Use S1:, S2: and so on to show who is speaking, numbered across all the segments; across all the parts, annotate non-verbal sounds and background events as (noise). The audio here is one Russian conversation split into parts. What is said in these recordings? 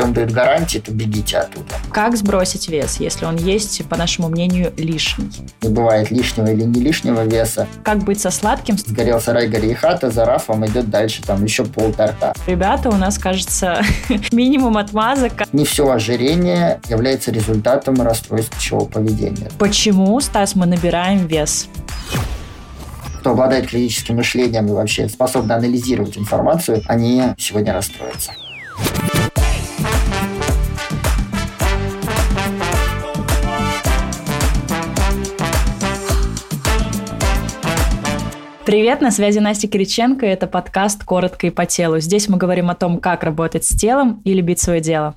S1: Если он дает гарантии, то бегите оттуда.
S2: Как сбросить вес, если он есть, по нашему мнению, лишний?
S1: Не бывает лишнего или не лишнего веса.
S2: Как быть со сладким?
S1: Сгорел сарай, гори хата, за рафом идет дальше, там еще пол торта.
S2: Ребята, у нас, кажется, (laughs) минимум отмазок.
S1: Не все ожирение является результатом расстройств пищевого поведения.
S2: Почему, Стас, мы набираем вес?
S1: кто обладает критическим мышлением и вообще способны анализировать информацию, они сегодня расстроятся.
S2: Привет, на связи Настя Кириченко, и это подкаст «Коротко и по телу». Здесь мы говорим о том, как работать с телом и любить свое дело.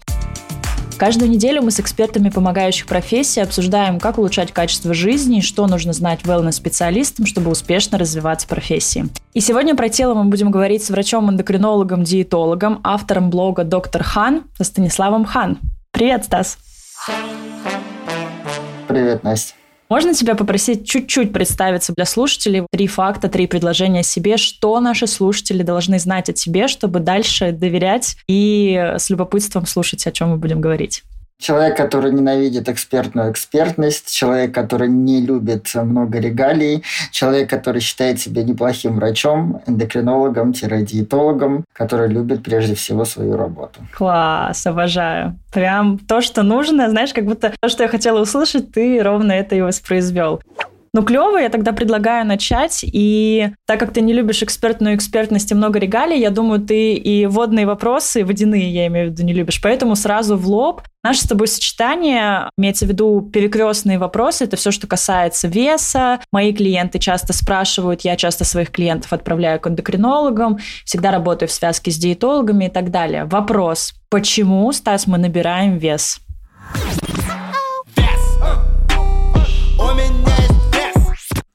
S2: Каждую неделю мы с экспертами помогающих профессий обсуждаем, как улучшать качество жизни и что нужно знать wellness-специалистам, чтобы успешно развиваться в профессии. И сегодня про тело мы будем говорить с врачом-эндокринологом, диетологом, автором блога «Доктор Хан» Станиславом Хан. Привет, Стас!
S1: Привет, Настя!
S2: Можно тебя попросить чуть-чуть представиться для слушателей? Три факта, три предложения о себе. Что наши слушатели должны знать о тебе, чтобы дальше доверять и с любопытством слушать, о чем мы будем говорить?
S1: Человек, который ненавидит экспертную экспертность, человек, который не любит много регалий, человек, который считает себя неплохим врачом, эндокринологом-диетологом, который любит прежде всего свою работу.
S2: Класс, обожаю. Прям то, что нужно, знаешь, как будто то, что я хотела услышать, ты ровно это и воспроизвел. Ну, клево, я тогда предлагаю начать. И так как ты не любишь экспертную экспертность и много регалий, я думаю, ты и водные вопросы, водяные, я имею в виду, не любишь. Поэтому сразу в лоб. Наше с тобой сочетание, имеется в виду перекрестные вопросы, это все, что касается веса. Мои клиенты часто спрашивают, я часто своих клиентов отправляю к эндокринологам, всегда работаю в связке с диетологами и так далее. Вопрос, почему, Стас, мы набираем вес?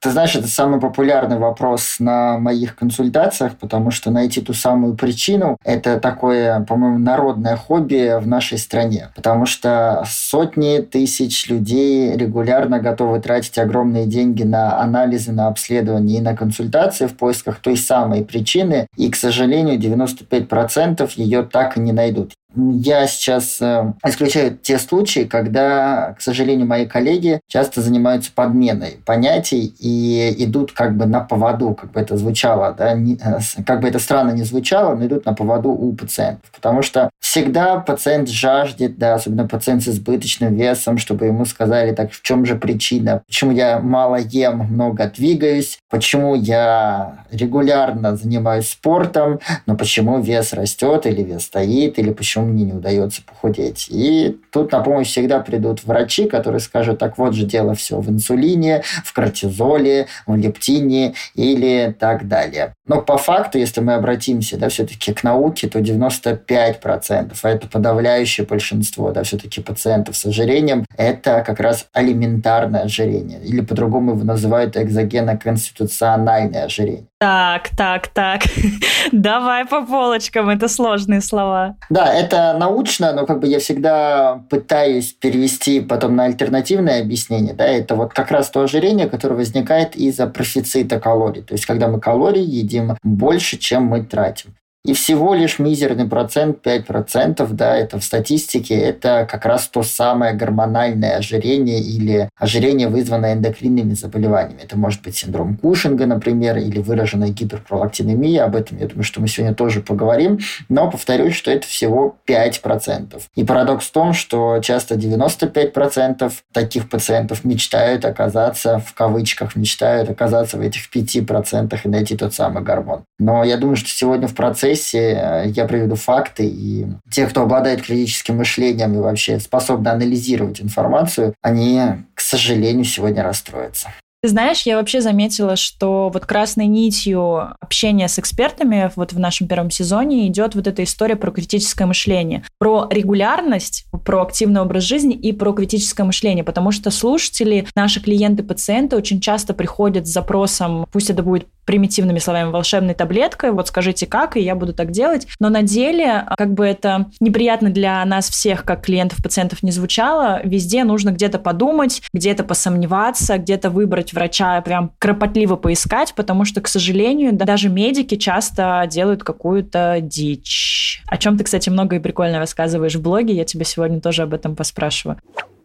S1: Ты знаешь, это самый популярный вопрос на моих консультациях, потому что найти ту самую причину – это такое, по-моему, народное хобби в нашей стране. Потому что сотни тысяч людей регулярно готовы тратить огромные деньги на анализы, на обследования и на консультации в поисках той самой причины. И, к сожалению, 95% ее так и не найдут. Я сейчас э, исключаю те случаи, когда, к сожалению, мои коллеги часто занимаются подменой понятий и идут как бы на поводу, как бы это звучало, да, не, э, как бы это странно не звучало, но идут на поводу у пациентов. Потому что всегда пациент жаждет, да, особенно пациент с избыточным весом, чтобы ему сказали, так в чем же причина, почему я мало ем, много двигаюсь, почему я регулярно занимаюсь спортом, но почему вес растет или вес стоит, или почему почему мне не удается похудеть. И тут на помощь всегда придут врачи, которые скажут, так вот же дело все в инсулине, в кортизоле, в лептине или так далее. Но по факту, если мы обратимся да, все-таки к науке, то 95%, а это подавляющее большинство да, все-таки пациентов с ожирением, это как раз алиментарное ожирение. Или по-другому его называют экзогенно-конституциональное ожирение.
S2: Так, так, так. (laughs) Давай по полочкам, это сложные слова.
S1: Да, это научно, но как бы я всегда пытаюсь перевести потом на альтернативное объяснение. Да, это вот как раз то ожирение, которое возникает из-за профицита калорий. То есть, когда мы калорий едим больше, чем мы тратим. И всего лишь мизерный процент, 5%, да, это в статистике, это как раз то самое гормональное ожирение или ожирение, вызванное эндокринными заболеваниями. Это может быть синдром Кушинга, например, или выраженная гиперпролактинемия. Об этом, я думаю, что мы сегодня тоже поговорим. Но повторюсь, что это всего 5%. И парадокс в том, что часто 95% таких пациентов мечтают оказаться, в кавычках, мечтают оказаться в этих 5% и найти тот самый гормон. Но я думаю, что сегодня в процессе процессе э, я приведу факты, и те, кто обладает критическим мышлением и вообще способны анализировать информацию, они, к сожалению, сегодня расстроятся.
S2: Ты знаешь, я вообще заметила, что вот красной нитью общения с экспертами вот в нашем первом сезоне идет вот эта история про критическое мышление, про регулярность, про активный образ жизни и про критическое мышление, потому что слушатели, наши клиенты, пациенты очень часто приходят с запросом, пусть это будет примитивными словами, волшебной таблеткой, вот скажите как, и я буду так делать. Но на деле, как бы это неприятно для нас всех, как клиентов, пациентов не звучало, везде нужно где-то подумать, где-то посомневаться, где-то выбрать посоветовать врача прям кропотливо поискать, потому что, к сожалению, даже медики часто делают какую-то дичь. О чем ты, кстати, много и прикольно рассказываешь в блоге, я тебя сегодня тоже об этом поспрашиваю.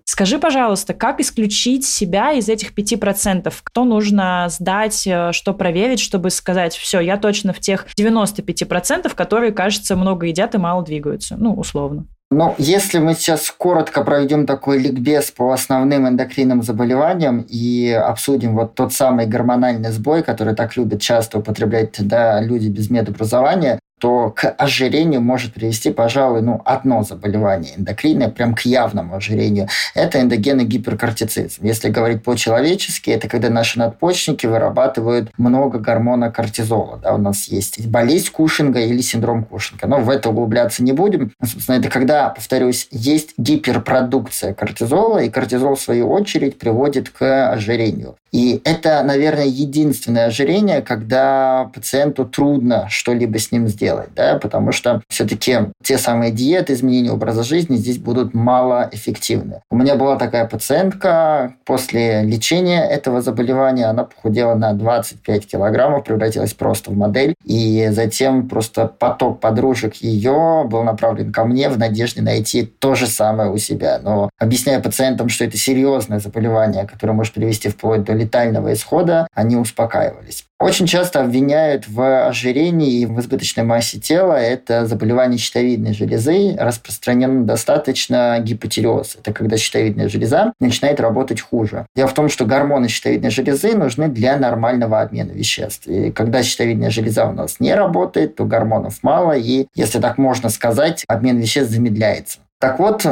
S2: Скажи, пожалуйста, как исключить себя из этих 5%? Кто нужно сдать, э, что проверить, чтобы сказать, все, я точно в тех 95%, которые, кажется, много едят и мало двигаются? Ну, условно.
S1: Ну, если мы сейчас коротко проведем такой ликбез по основным эндокринным заболеваниям и обсудим вот тот самый гормональный сбой, который так любят часто употреблять да, люди без медобразования, то к ожирению может привести, пожалуй, ну, одно заболевание эндокринное, прям к явному ожирению. Это эндогенный гиперкортицизм. Если говорить по-человечески, это когда наши надпочечники вырабатывают много гормона кортизола. Да, у нас есть болезнь Кушинга или синдром Кушинга. Но в это углубляться не будем. Собственно, это когда, повторюсь, есть гиперпродукция кортизола, и кортизол, в свою очередь, приводит к ожирению. И это, наверное, единственное ожирение, когда пациенту трудно что-либо с ним сделать, да, потому что все-таки те самые диеты, изменения образа жизни здесь будут малоэффективны. У меня была такая пациентка, после лечения этого заболевания она похудела на 25 килограммов, превратилась просто в модель, и затем просто поток подружек ее был направлен ко мне в надежде найти то же самое у себя. Но объясняя пациентам, что это серьезное заболевание, которое может привести вплоть до летального исхода, они успокаивались. Очень часто обвиняют в ожирении и в избыточной массе тела. Это заболевание щитовидной железы, распространен достаточно гипотиреоз. Это когда щитовидная железа начинает работать хуже. Дело в том, что гормоны щитовидной железы нужны для нормального обмена веществ. И когда щитовидная железа у нас не работает, то гормонов мало, и, если так можно сказать, обмен веществ замедляется. Так вот,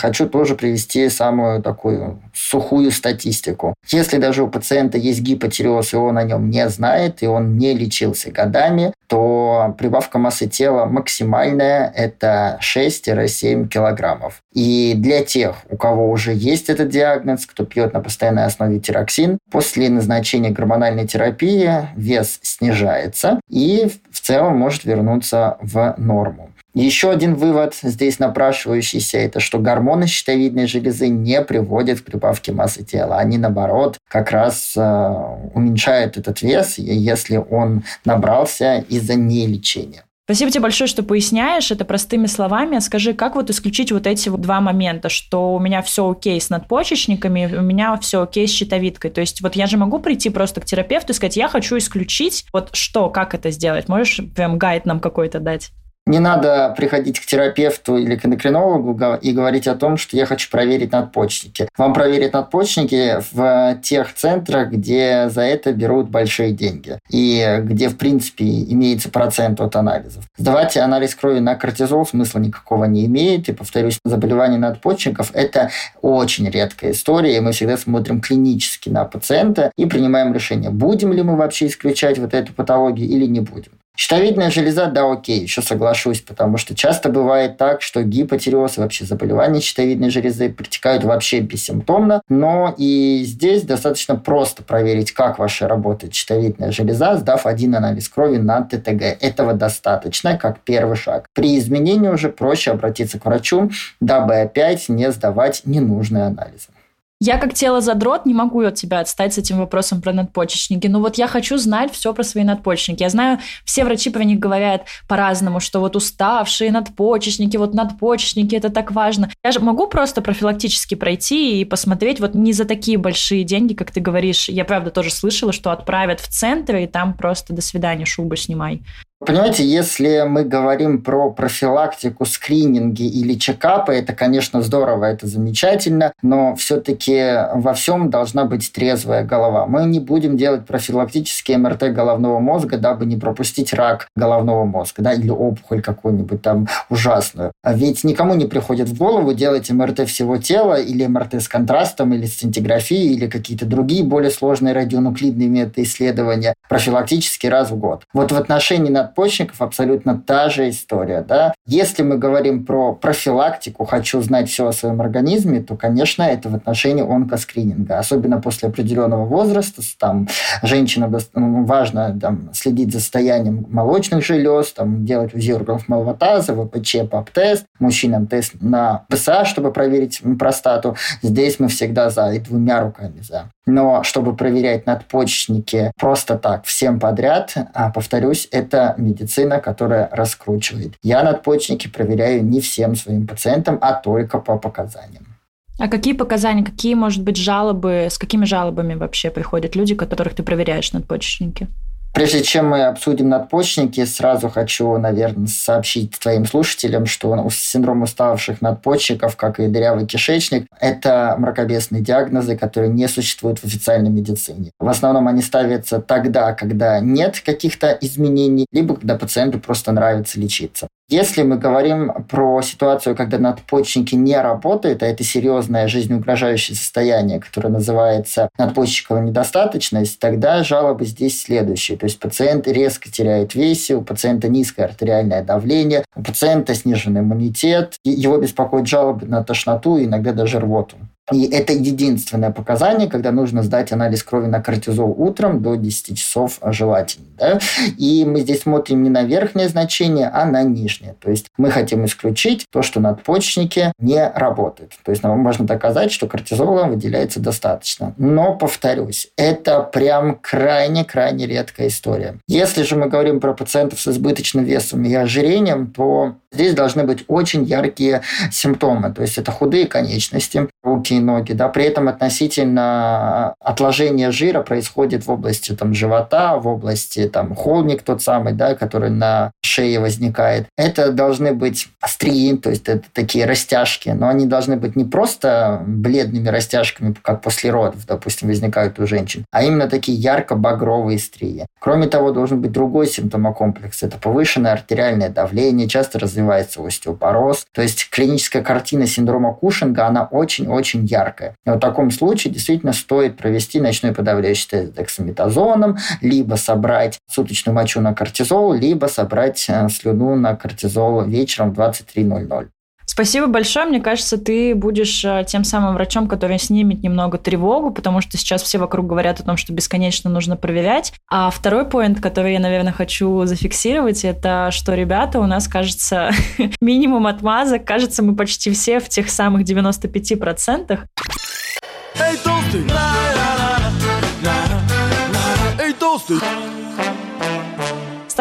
S1: хочу тоже привести самую такую сухую статистику. Если даже у пациента есть гипотиреоз, и он о нем не знает, и он не лечился годами, то прибавка массы тела максимальная – это 6-7 килограммов. И для тех, у кого уже есть этот диагноз, кто пьет на постоянной основе тироксин, после назначения гормональной терапии вес снижается и в целом может вернуться в норму. Еще один вывод здесь напрашивающийся, это что гормоны щитовидной железы не приводят к прибавке массы тела. Они, наоборот, как раз э, уменьшают этот вес, если он набрался из-за нелечения.
S2: Спасибо тебе большое, что поясняешь это простыми словами. Скажи, как вот исключить вот эти два момента, что у меня все окей с надпочечниками, у меня все окей с щитовидкой. То есть вот я же могу прийти просто к терапевту и сказать, я хочу исключить вот что, как это сделать? Можешь прям гайд нам какой-то дать?
S1: Не надо приходить к терапевту или к эндокринологу и говорить о том, что я хочу проверить надпочечники. Вам проверят надпочечники в тех центрах, где за это берут большие деньги и где, в принципе, имеется процент от анализов. Сдавать анализ крови на кортизол смысла никакого не имеет. И, повторюсь, заболевание надпочечников – это очень редкая история. И мы всегда смотрим клинически на пациента и принимаем решение, будем ли мы вообще исключать вот эту патологию или не будем. Щитовидная железа, да, окей, еще соглашусь, потому что часто бывает так, что гипотиреоз, вообще заболевания щитовидной железы протекают вообще бессимптомно, но и здесь достаточно просто проверить, как ваша работает щитовидная железа, сдав один анализ крови на ТТГ. Этого достаточно, как первый шаг. При изменении уже проще обратиться к врачу, дабы опять не сдавать ненужные анализы.
S2: Я как тело задрот не могу от тебя отстать с этим вопросом про надпочечники. Но вот я хочу знать все про свои надпочечники. Я знаю, все врачи про них говорят по-разному, что вот уставшие надпочечники, вот надпочечники, это так важно. Я же могу просто профилактически пройти и посмотреть вот не за такие большие деньги, как ты говоришь. Я правда тоже слышала, что отправят в центр, и там просто до свидания, шубу снимай.
S1: Понимаете, если мы говорим про профилактику, скрининги или чекапы, это, конечно, здорово, это замечательно, но все-таки во всем должна быть трезвая голова. Мы не будем делать профилактические МРТ головного мозга, дабы не пропустить рак головного мозга, да, или опухоль какую-нибудь там ужасную. А ведь никому не приходит в голову делать МРТ всего тела или МРТ с контрастом, или сцинтиграфией, или какие-то другие более сложные радионуклидные методы исследования профилактически раз в год. Вот в отношении на надпочечников абсолютно та же история. Да? Если мы говорим про профилактику, хочу знать все о своем организме, то, конечно, это в отношении онкоскрининга. Особенно после определенного возраста, там, женщинам важно там, следить за состоянием молочных желез, там, делать УЗИ органов малого таза, ВПЧ, ПАП-тест, мужчинам тест на ПСА, чтобы проверить простату. Здесь мы всегда за и двумя руками за. Но чтобы проверять надпочечники просто так, всем подряд, а, повторюсь, это медицина, которая раскручивает. Я надпочечники проверяю не всем своим пациентам, а только по показаниям.
S2: А какие показания, какие, может быть, жалобы, с какими жалобами вообще приходят люди, которых ты проверяешь надпочечники?
S1: Прежде чем мы обсудим надпочечники, сразу хочу, наверное, сообщить твоим слушателям, что синдром уставших надпочечников, как и дырявый кишечник, это мракобесные диагнозы, которые не существуют в официальной медицине. В основном они ставятся тогда, когда нет каких-то изменений, либо когда пациенту просто нравится лечиться. Если мы говорим про ситуацию, когда надпочечники не работают, а это серьезное жизнеугрожающее состояние, которое называется надпочечниковая недостаточность, тогда жалобы здесь следующие. То есть пациент резко теряет весе, у пациента низкое артериальное давление, у пациента снижен иммунитет, его беспокоит жалобы на тошноту, иногда даже рвоту. И это единственное показание, когда нужно сдать анализ крови на кортизол утром до 10 часов желательно. Да? И мы здесь смотрим не на верхнее значение, а на нижнее. То есть мы хотим исключить то, что надпочечники не работают. То есть нам можно доказать, что кортизола выделяется достаточно. Но, повторюсь, это прям крайне-крайне редкая история. Если же мы говорим про пациентов с избыточным весом и ожирением, то здесь должны быть очень яркие симптомы. То есть это худые конечности, руки и ноги, да, при этом относительно отложения жира происходит в области там, живота, в области там, холмик тот самый, да, который на шее возникает. Это должны быть острии, то есть это такие растяжки, но они должны быть не просто бледными растяжками, как после родов, допустим, возникают у женщин, а именно такие ярко-багровые стрии. Кроме того, должен быть другой симптомокомплекс. Это повышенное артериальное давление, часто развивается остеопороз. То есть клиническая картина синдрома Кушинга, она очень-очень яркая. И в таком случае действительно стоит провести ночной подавляющий тест дексаметазоном, либо собрать суточную мочу на кортизол, либо собрать э, слюну на кортизол вечером в 23.00.
S2: Спасибо большое. Мне кажется, ты будешь э, тем самым врачом, который снимет немного тревогу, потому что сейчас все вокруг говорят о том, что бесконечно нужно проверять. А второй поинт, который я, наверное, хочу зафиксировать, это что, ребята, у нас, кажется, (laughs) минимум отмазок. Кажется, мы почти все в тех самых 95%. Эй, толстый! Эй, толстый!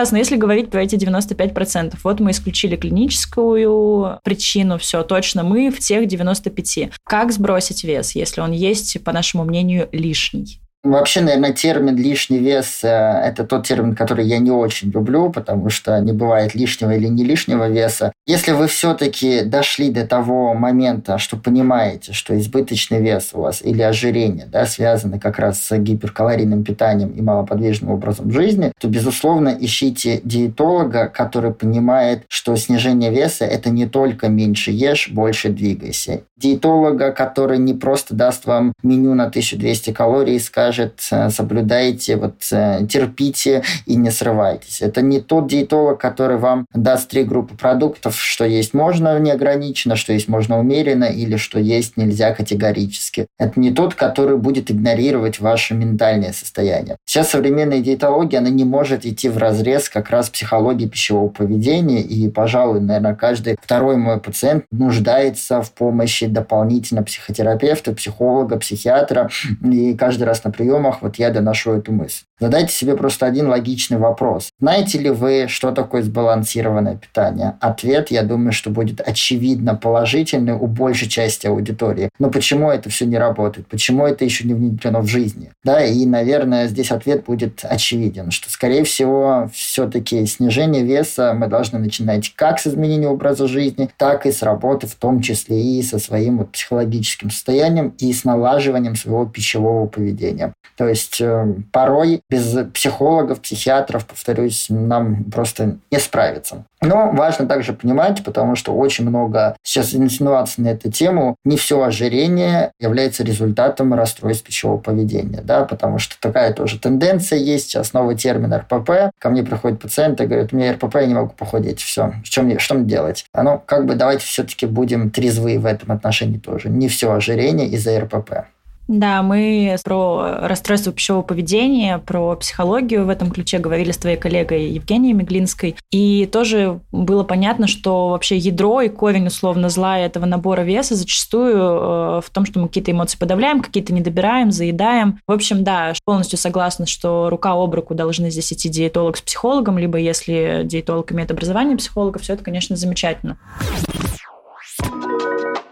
S2: Стас, но если говорить про эти 95%, вот мы исключили клиническую причину, все, точно мы в тех 95%. Как сбросить вес, если он есть, по нашему мнению, лишний?
S1: Вообще, наверное, термин «лишний вес» – это тот термин, который я не очень люблю, потому что не бывает лишнего или не лишнего веса. Если вы все-таки дошли до того момента, что понимаете, что избыточный вес у вас или ожирение да, связаны как раз с гиперкалорийным питанием и малоподвижным образом жизни, то, безусловно, ищите диетолога, который понимает, что снижение веса – это не только меньше ешь, больше двигайся. Диетолога, который не просто даст вам меню на 1200 калорий и скажет, скажет, э, соблюдайте, вот э, терпите и не срывайтесь. Это не тот диетолог, который вам даст три группы продуктов, что есть можно неограниченно, что есть можно умеренно или что есть нельзя категорически. Это не тот, который будет игнорировать ваше ментальное состояние. Сейчас современная диетология, она не может идти в разрез как раз психологии пищевого поведения, и, пожалуй, наверное, каждый второй мой пациент нуждается в помощи дополнительно психотерапевта, психолога, психиатра, и каждый раз, например, приемах вот я доношу эту мысль. Задайте себе просто один логичный вопрос. Знаете ли вы, что такое сбалансированное питание? Ответ, я думаю, что будет очевидно положительный у большей части аудитории. Но почему это все не работает? Почему это еще не внедрено в жизни? Да, и, наверное, здесь ответ будет очевиден, что, скорее всего, все-таки снижение веса мы должны начинать как с изменения образа жизни, так и с работы, в том числе и со своим вот психологическим состоянием и с налаживанием своего пищевого поведения. То есть э, порой без психологов, психиатров, повторюсь, нам просто не справиться. Но важно также понимать, потому что очень много сейчас инсинуаций на эту тему, не все ожирение является результатом расстройств пищевого поведения, да, потому что такая тоже тенденция есть, сейчас новый термин РПП, ко мне приходят пациенты, говорят, у меня РПП, я не могу похудеть, все, что мне, что мне делать? А ну, как бы давайте все-таки будем трезвы в этом отношении тоже, не все ожирение из-за РПП.
S2: Да, мы про расстройство пищевого поведения, про психологию в этом ключе говорили с твоей коллегой Евгенией Меглинской. И тоже было понятно, что вообще ядро и корень условно зла этого набора веса зачастую э, в том, что мы какие-то эмоции подавляем, какие-то не добираем, заедаем. В общем, да, полностью согласна, что рука об руку должны здесь идти диетолог с психологом, либо если диетолог имеет образование психолога, все это, конечно, замечательно.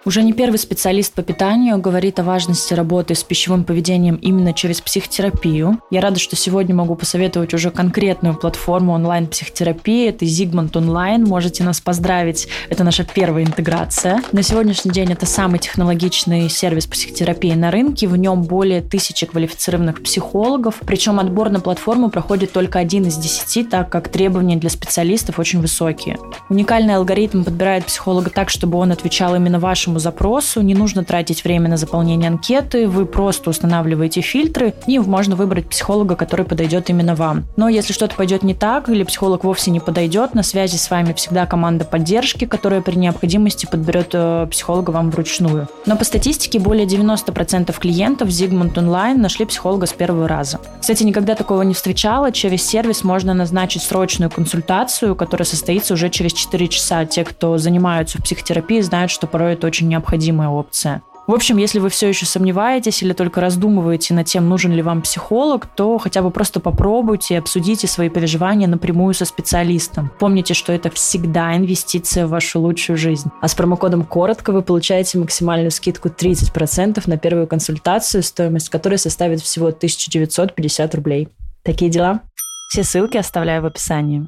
S2: Уже не первый специалист по питанию говорит о важности работы с пищевым поведением именно через психотерапию. Я рада, что сегодня могу посоветовать уже конкретную платформу онлайн-психотерапии. Это Zigmund Online. Можете нас поздравить. Это наша первая интеграция. На сегодняшний день это самый технологичный сервис психотерапии на рынке. В нем более тысячи квалифицированных психологов. Причем отбор на платформу проходит только один из десяти, так как требования для специалистов очень высокие. Уникальный алгоритм подбирает психолога так, чтобы он отвечал именно вашему запросу, не нужно тратить время на заполнение анкеты, вы просто устанавливаете фильтры, и можно выбрать психолога, который подойдет именно вам. Но если что-то пойдет не так, или психолог вовсе не подойдет, на связи с вами всегда команда поддержки, которая при необходимости подберет э, психолога вам вручную. Но по статистике более 90% клиентов Zigmund Online нашли психолога с первого раза. Кстати, никогда такого не встречала. Через сервис можно назначить срочную консультацию, которая состоится уже через 4 часа. Те, кто занимаются в психотерапии, знают, что порой это очень необходимая опция. В общем, если вы все еще сомневаетесь или только раздумываете над тем, нужен ли вам психолог, то хотя бы просто попробуйте и обсудите свои переживания напрямую со специалистом. Помните, что это всегда инвестиция в вашу лучшую жизнь. А с промокодом «Коротко» вы получаете максимальную скидку 30% на первую консультацию, стоимость которой составит всего 1950 рублей. Такие дела? Все ссылки оставляю в описании.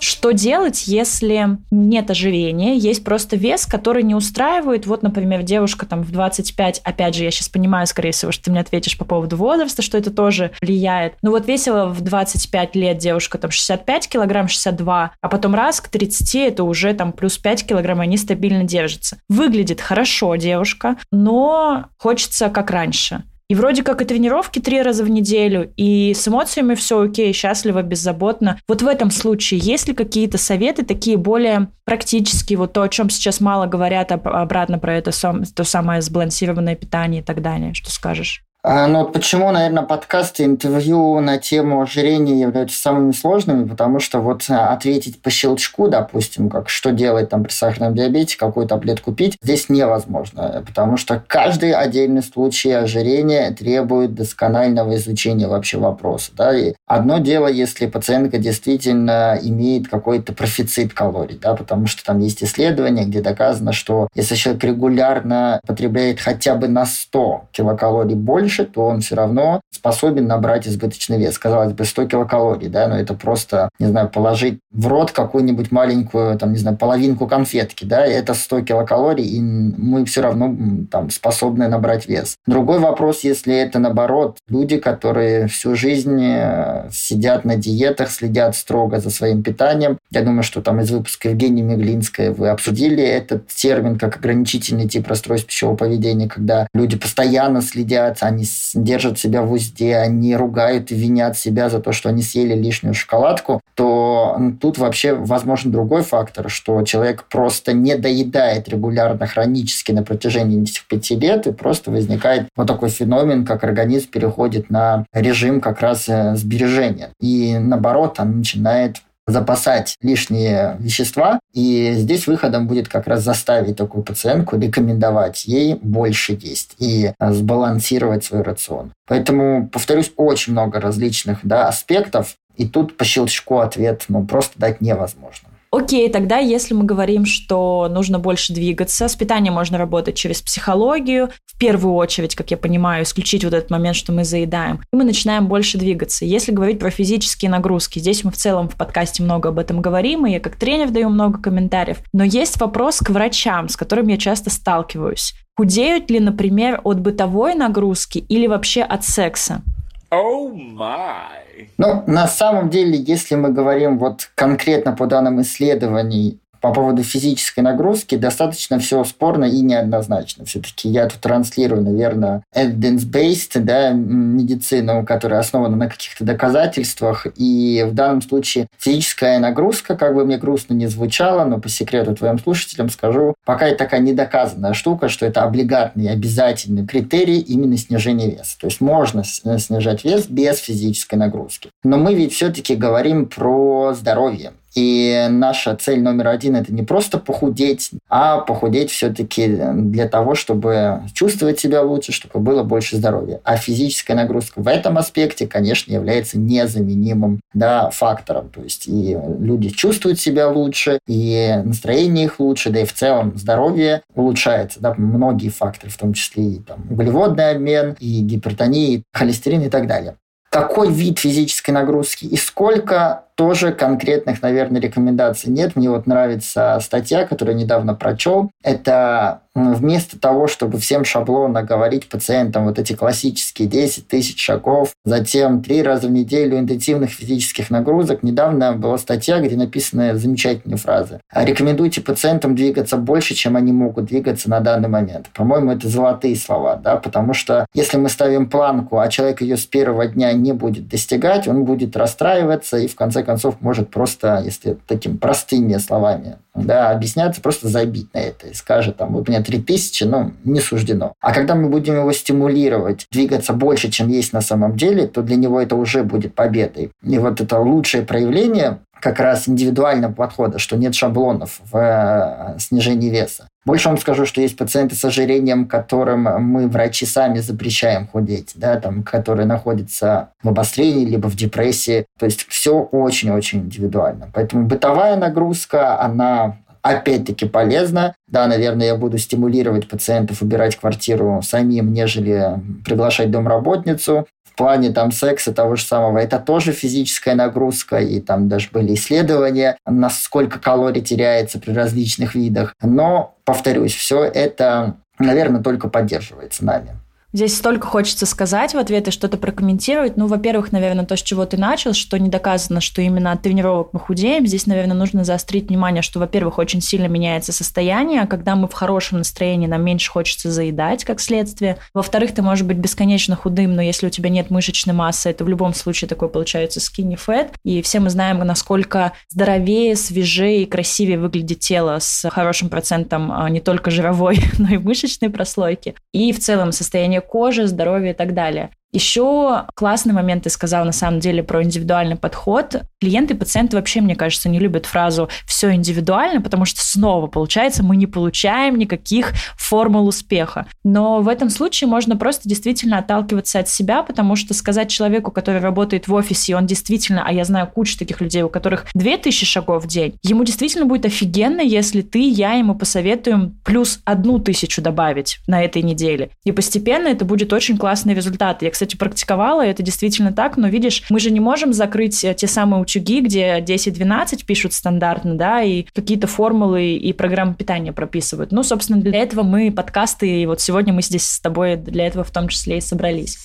S2: Что делать, если нет ожирения, есть просто вес, который не устраивает? Вот, например, девушка там в 25, опять же, я сейчас понимаю, скорее всего, что ты мне ответишь по поводу возраста, что это тоже влияет. Ну вот весила в 25 лет девушка там 65 килограмм, 62, а потом раз к 30 это уже там плюс 5 килограмм, они стабильно держатся. Выглядит хорошо девушка, но хочется как раньше. И вроде как и тренировки три раза в неделю, и с эмоциями все окей, счастливо, беззаботно. Вот в этом случае есть ли какие-то советы такие более практические, вот то, о чем сейчас мало говорят обратно про это, то самое сбалансированное питание и так далее? Что скажешь?
S1: А, ну, почему, наверное, подкасты, интервью на тему ожирения являются самыми сложными? Потому что вот а, ответить по щелчку, допустим, как что делать там при сахарном диабете, какую таблетку пить, здесь невозможно. Потому что каждый отдельный случай ожирения требует досконального изучения вообще вопроса. Да? И одно дело, если пациентка действительно имеет какой-то профицит калорий, да, потому что там есть исследования, где доказано, что если человек регулярно потребляет хотя бы на 100 килокалорий больше, больше, то он все равно способен набрать избыточный вес. Казалось бы, 100 килокалорий, да, но это просто, не знаю, положить в рот какую-нибудь маленькую, там, не знаю, половинку конфетки, да, это 100 килокалорий, и мы все равно там способны набрать вес. Другой вопрос, если это наоборот, люди, которые всю жизнь э, сидят на диетах, следят строго за своим питанием. Я думаю, что там из выпуска Евгении Меглинской вы обсудили этот термин как ограничительный тип расстройств пищевого поведения, когда люди постоянно следят, они они держат себя в узде, они ругают и винят себя за то, что они съели лишнюю шоколадку, то тут вообще возможен другой фактор, что человек просто не доедает регулярно, хронически на протяжении этих пяти лет, и просто возникает вот такой феномен, как организм переходит на режим как раз э, сбережения. И наоборот, он начинает запасать лишние вещества. И здесь выходом будет как раз заставить такую пациентку рекомендовать ей больше есть и а, сбалансировать свой рацион. Поэтому, повторюсь, очень много различных да, аспектов. И тут по щелчку ответ ну, просто дать невозможно.
S2: Окей, тогда если мы говорим, что нужно больше двигаться, с питанием можно работать через психологию, в первую очередь, как я понимаю, исключить вот этот момент, что мы заедаем, и мы начинаем больше двигаться. Если говорить про физические нагрузки, здесь мы в целом в подкасте много об этом говорим, и я как тренер даю много комментариев, но есть вопрос к врачам, с которым я часто сталкиваюсь. Худеют ли, например, от бытовой нагрузки или вообще от секса?
S1: Oh my. Ну, на самом деле, если мы говорим вот конкретно по данным исследований по поводу физической нагрузки достаточно все спорно и неоднозначно. Все-таки я тут транслирую, наверное, evidence-based да, медицину, которая основана на каких-то доказательствах. И в данном случае физическая нагрузка, как бы мне грустно не звучало, но по секрету твоим слушателям скажу, пока это такая недоказанная штука, что это облигатный, обязательный критерий именно снижения веса. То есть можно снижать вес без физической нагрузки. Но мы ведь все-таки говорим про здоровье. И наша цель номер один – это не просто похудеть, а похудеть все-таки для того, чтобы чувствовать себя лучше, чтобы было больше здоровья. А физическая нагрузка в этом аспекте, конечно, является незаменимым да, фактором. То есть и люди чувствуют себя лучше, и настроение их лучше, да и в целом здоровье улучшается. Да, многие факторы, в том числе и там, углеводный обмен, и гипертония, и холестерин и так далее какой вид физической нагрузки и сколько, тоже конкретных, наверное, рекомендаций нет. Мне вот нравится статья, которую недавно прочел. Это вместо того, чтобы всем шаблонно говорить пациентам вот эти классические 10 тысяч шагов, затем три раза в неделю интенсивных физических нагрузок, недавно была статья, где написаны замечательные фразы. Рекомендуйте пациентам двигаться больше, чем они могут двигаться на данный момент. По-моему, это золотые слова, да, потому что если мы ставим планку, а человек ее с первого дня не будет достигать, он будет расстраиваться и в конце концов может просто, если таким простыми словами да, объясняться, просто забить на это и скажет, там, вот у меня 3000, ну, не суждено. А когда мы будем его стимулировать, двигаться больше, чем есть на самом деле, то для него это уже будет победой. И вот это лучшее проявление как раз индивидуального подхода, что нет шаблонов в э, снижении веса. Больше вам скажу, что есть пациенты с ожирением, которым мы, врачи, сами запрещаем худеть, да, там, которые находятся в обострении либо в депрессии. То есть все очень-очень индивидуально. Поэтому бытовая нагрузка, она опять-таки полезна. Да, наверное, я буду стимулировать пациентов убирать квартиру самим, нежели приглашать домработницу плане там секса того же самого, это тоже физическая нагрузка, и там даже были исследования, насколько калорий теряется при различных видах. Но, повторюсь, все это, наверное, только поддерживается нами.
S2: Здесь столько хочется сказать в ответ и что-то прокомментировать. Ну, во-первых, наверное, то, с чего ты начал, что не доказано, что именно от тренировок мы худеем. Здесь, наверное, нужно заострить внимание, что, во-первых, очень сильно меняется состояние. Когда мы в хорошем настроении, нам меньше хочется заедать, как следствие. Во-вторых, ты можешь быть бесконечно худым, но если у тебя нет мышечной массы, это в любом случае такой получается skinny fat. И все мы знаем, насколько здоровее, свежее и красивее выглядит тело с хорошим процентом а, не только жировой, (laughs) но и мышечной прослойки. И в целом состояние кожи, здоровья и так далее. Еще классный момент ты сказал на самом деле про индивидуальный подход. Клиенты и пациенты вообще, мне кажется, не любят фразу «все индивидуально», потому что снова, получается, мы не получаем никаких формул успеха. Но в этом случае можно просто действительно отталкиваться от себя, потому что сказать человеку, который работает в офисе, и он действительно, а я знаю кучу таких людей, у которых 2000 шагов в день, ему действительно будет офигенно, если ты, я ему посоветуем плюс одну тысячу добавить на этой неделе. И постепенно это будет очень классный результат. Я, кстати, практиковала, это действительно так, но видишь, мы же не можем закрыть э, те самые учуги, где 10-12 пишут стандартно, да, и какие-то формулы и программы питания прописывают. Ну, собственно, для этого мы подкасты, и вот сегодня мы здесь с тобой для этого в том числе и собрались.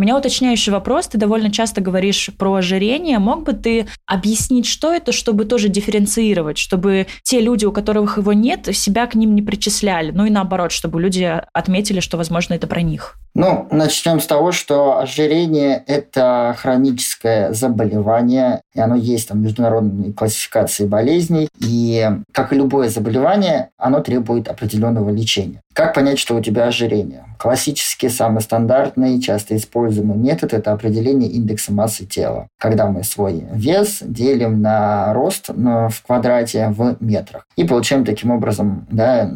S2: Меня уточняющий вопрос. Ты довольно часто говоришь про ожирение. Мог бы ты объяснить, что это, чтобы тоже дифференцировать, чтобы те люди, у которых его нет, себя к ним не причисляли? Ну и наоборот, чтобы люди отметили, что, возможно, это про них.
S1: Ну, начнем с того, что ожирение – это хроническое заболевание, и оно есть там в международной классификации болезней. И, как и любое заболевание, оно требует определенного лечения. Как понять, что у тебя ожирение? Классический, самый стандартный, часто используемый метод – это определение индекса массы тела. Когда мы свой вес делим на рост в квадрате в метрах. И получаем таким образом да,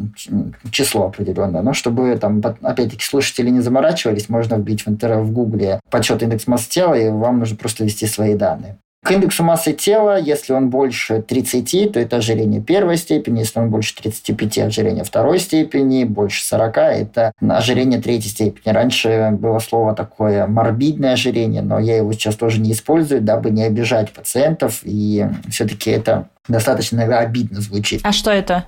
S1: число определенное. Но чтобы, там, опять-таки, слушатели не заморачивались, можно вбить в, интернет, в гугле подсчет индекс массы тела, и вам нужно просто ввести свои данные. К индексу массы тела, если он больше 30, то это ожирение первой степени, если он больше 35, ожирение второй степени, больше 40, это ожирение третьей степени. Раньше было слово такое морбидное ожирение, но я его сейчас тоже не использую, дабы не обижать пациентов, и все-таки это достаточно иногда обидно звучит.
S2: А что это?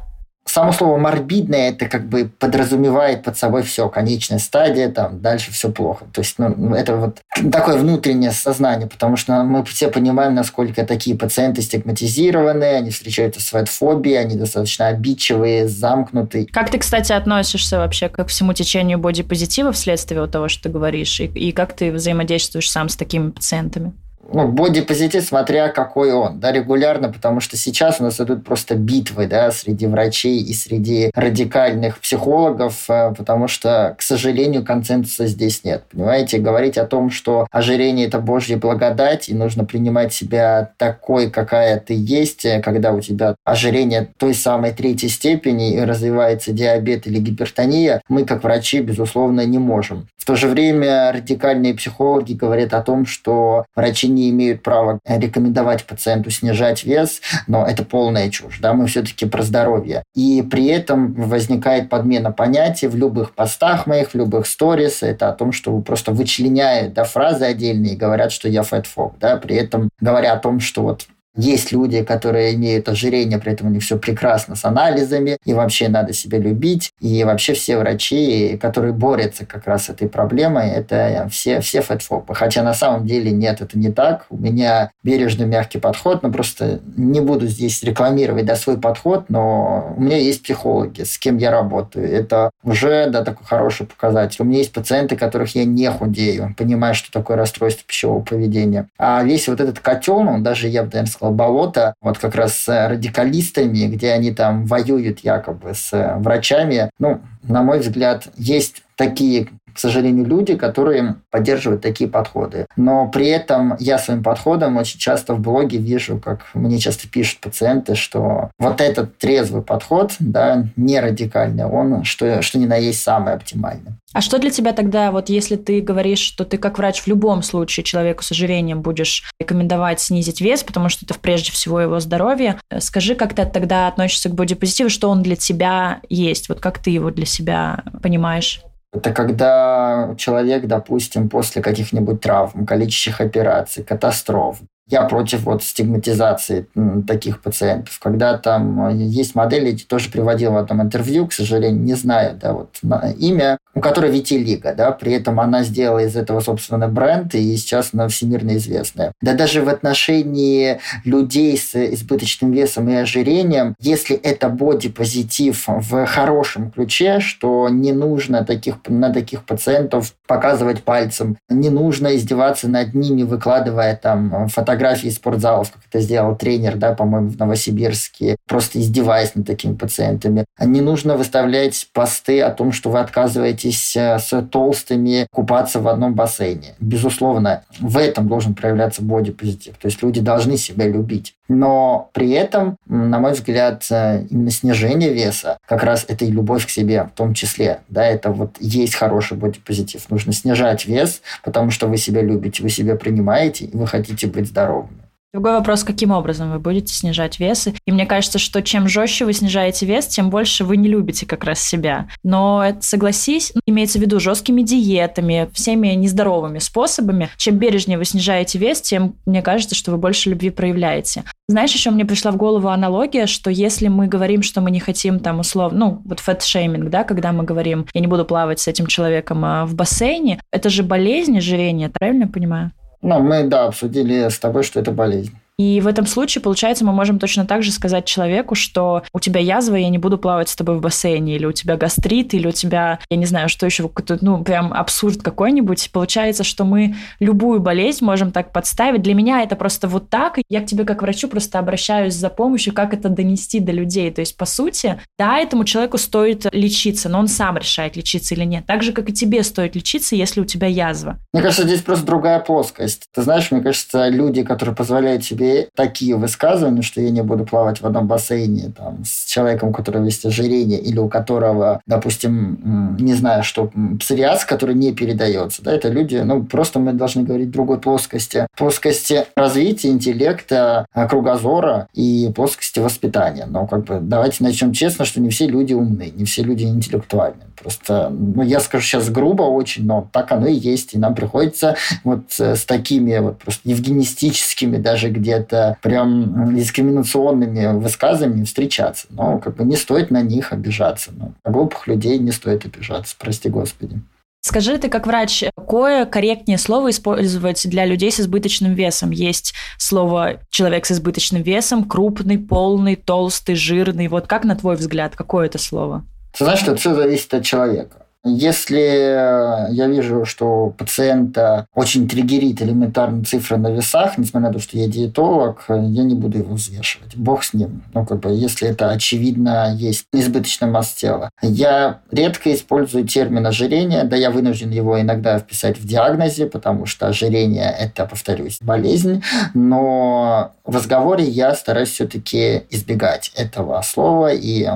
S1: Само слово морбидное это как бы подразумевает под собой все, конечная стадия, там дальше все плохо. То есть ну, ну, это вот такое внутреннее сознание, потому что мы все понимаем, насколько такие пациенты стигматизированы, они встречаются с фобией, они достаточно обидчивые, замкнутые.
S2: Как ты, кстати, относишься вообще к всему течению бодипозитива вследствие вот того, что ты говоришь, и, и как ты взаимодействуешь сам с такими пациентами?
S1: Ну, бодипозитив, смотря какой он, да, регулярно, потому что сейчас у нас идут просто битвы, да, среди врачей и среди радикальных психологов, э, потому что, к сожалению, консенсуса здесь нет. Понимаете, говорить о том, что ожирение – это Божья благодать, и нужно принимать себя такой, какая ты есть, э, когда у тебя ожирение той самой третьей степени и развивается диабет или гипертония, мы, как врачи, безусловно, не можем. В то же время радикальные психологи говорят о том, что врачи не имеют права рекомендовать пациенту снижать вес, но это полная чушь. Да? Мы все-таки про здоровье. И при этом возникает подмена понятий в любых постах моих, в любых сторис. Это о том, что просто вычленяют да, фразы отдельные и говорят, что я фэтфоб. Да? При этом говоря о том, что вот есть люди, которые имеют ожирение, при этом у них все прекрасно с анализами, и вообще надо себя любить. И вообще все врачи, которые борются как раз с этой проблемой, это все, все фэтфобы. Хотя на самом деле нет, это не так. У меня бережный, мягкий подход, но просто не буду здесь рекламировать да, свой подход, но у меня есть психологи, с кем я работаю. Это уже да, такой хороший показатель. У меня есть пациенты, которых я не худею, понимаю, что такое расстройство пищевого поведения. А весь вот этот котел, он даже, я бы, наверное, сказал, болото, вот как раз с радикалистами, где они там воюют якобы с врачами. Ну, на мой взгляд, есть такие к сожалению, люди, которые поддерживают такие подходы. Но при этом я своим подходом очень часто в блоге вижу, как мне часто пишут пациенты, что вот этот трезвый подход, да, не радикальный, он что, что ни на есть самый оптимальный.
S2: А что для тебя тогда, вот если ты говоришь, что ты как врач в любом случае человеку с ожирением будешь рекомендовать снизить вес, потому что это прежде всего его здоровье, скажи, как ты тогда относишься к бодипозитиву, что он для тебя есть, вот как ты его для себя понимаешь?
S1: Это когда человек, допустим, после каких-нибудь травм, количественных операций, катастроф, я против вот стигматизации таких пациентов. Когда там э, есть модели, я тоже приводил в одном интервью, к сожалению, не знаю, да, вот имя, у которой Витилига, да, при этом она сделала из этого, собственно, бренд, и сейчас она всемирно известная. Да даже в отношении людей с избыточным весом и ожирением, если это бодипозитив в хорошем ключе, что не нужно таких, на таких пациентов показывать пальцем, не нужно издеваться над ними, выкладывая там фотографии спортзалов, как это сделал тренер, да, по-моему, в Новосибирске, просто издеваясь над такими пациентами. Не нужно выставлять посты о том, что вы отказываетесь э, с толстыми купаться в одном бассейне. Безусловно, в этом должен проявляться бодипозитив. То есть люди должны себя любить. Но при этом, на мой взгляд, э, именно снижение веса, как раз это и любовь к себе в том числе. Да, это вот есть хороший бодипозитив. Нужно снижать вес, потому что вы себя любите, вы себя принимаете, и вы хотите быть здоровым здоровыми.
S2: Другой вопрос, каким образом вы будете снижать вес. И мне кажется, что чем жестче вы снижаете вес, тем больше вы не любите как раз себя. Но согласись, ну, имеется в виду жесткими диетами, всеми нездоровыми способами. Чем бережнее вы снижаете вес, тем мне кажется, что вы больше любви проявляете. Знаешь, еще мне пришла в голову аналогия, что если мы говорим, что мы не хотим там условно, ну, вот fat-shaming, да, когда мы говорим, я не буду плавать с этим человеком а в бассейне, это же болезнь ожирения, правильно я понимаю?
S1: Ну, мы, да, обсудили с тобой, что это болезнь.
S2: И в этом случае, получается, мы можем точно так же сказать человеку, что у тебя язва, я не буду плавать с тобой в бассейне, или у тебя гастрит, или у тебя, я не знаю, что еще, ну, прям абсурд какой-нибудь. Получается, что мы любую болезнь можем так подставить. Для меня это просто вот так. Я к тебе как врачу просто обращаюсь за помощью, как это донести до людей. То есть, по сути, да, этому человеку стоит лечиться, но он сам решает, лечиться или нет. Так же, как и тебе стоит лечиться, если у тебя язва.
S1: Мне кажется, здесь просто другая плоскость. Ты знаешь, мне кажется, люди, которые позволяют себе такие высказывания, что я не буду плавать в одном бассейне там, с человеком, у которого есть ожирение, или у которого, допустим, не знаю, что псориаз, который не передается, да, это люди, ну, просто мы должны говорить другой плоскости. Плоскости развития интеллекта, кругозора и плоскости воспитания. Но как бы давайте начнем честно, что не все люди умны, не все люди интеллектуальны. Просто, ну, я скажу сейчас грубо очень, но так оно и есть. И нам приходится вот э, с такими вот просто евгенистическими, даже где-то прям дискриминационными высказываниями встречаться. Но как бы не стоит на них обижаться. Но на глупых людей не стоит обижаться, прости господи.
S2: Скажи ты, как врач, какое корректнее слово использовать для людей с избыточным весом? Есть слово «человек с избыточным весом», крупный, полный, толстый, жирный. Вот как, на твой взгляд, какое это слово?
S1: Ты знаешь, что все зависит от человека. Если я вижу, что пациента очень триггерит элементарная цифра на весах, несмотря на то, что я диетолог, я не буду его взвешивать. Бог с ним. Ну, как бы, если это очевидно есть избыточная масса тела. Я редко использую термин ожирение, да я вынужден его иногда вписать в диагнозе, потому что ожирение – это, повторюсь, болезнь, но в разговоре я стараюсь все-таки избегать этого слова и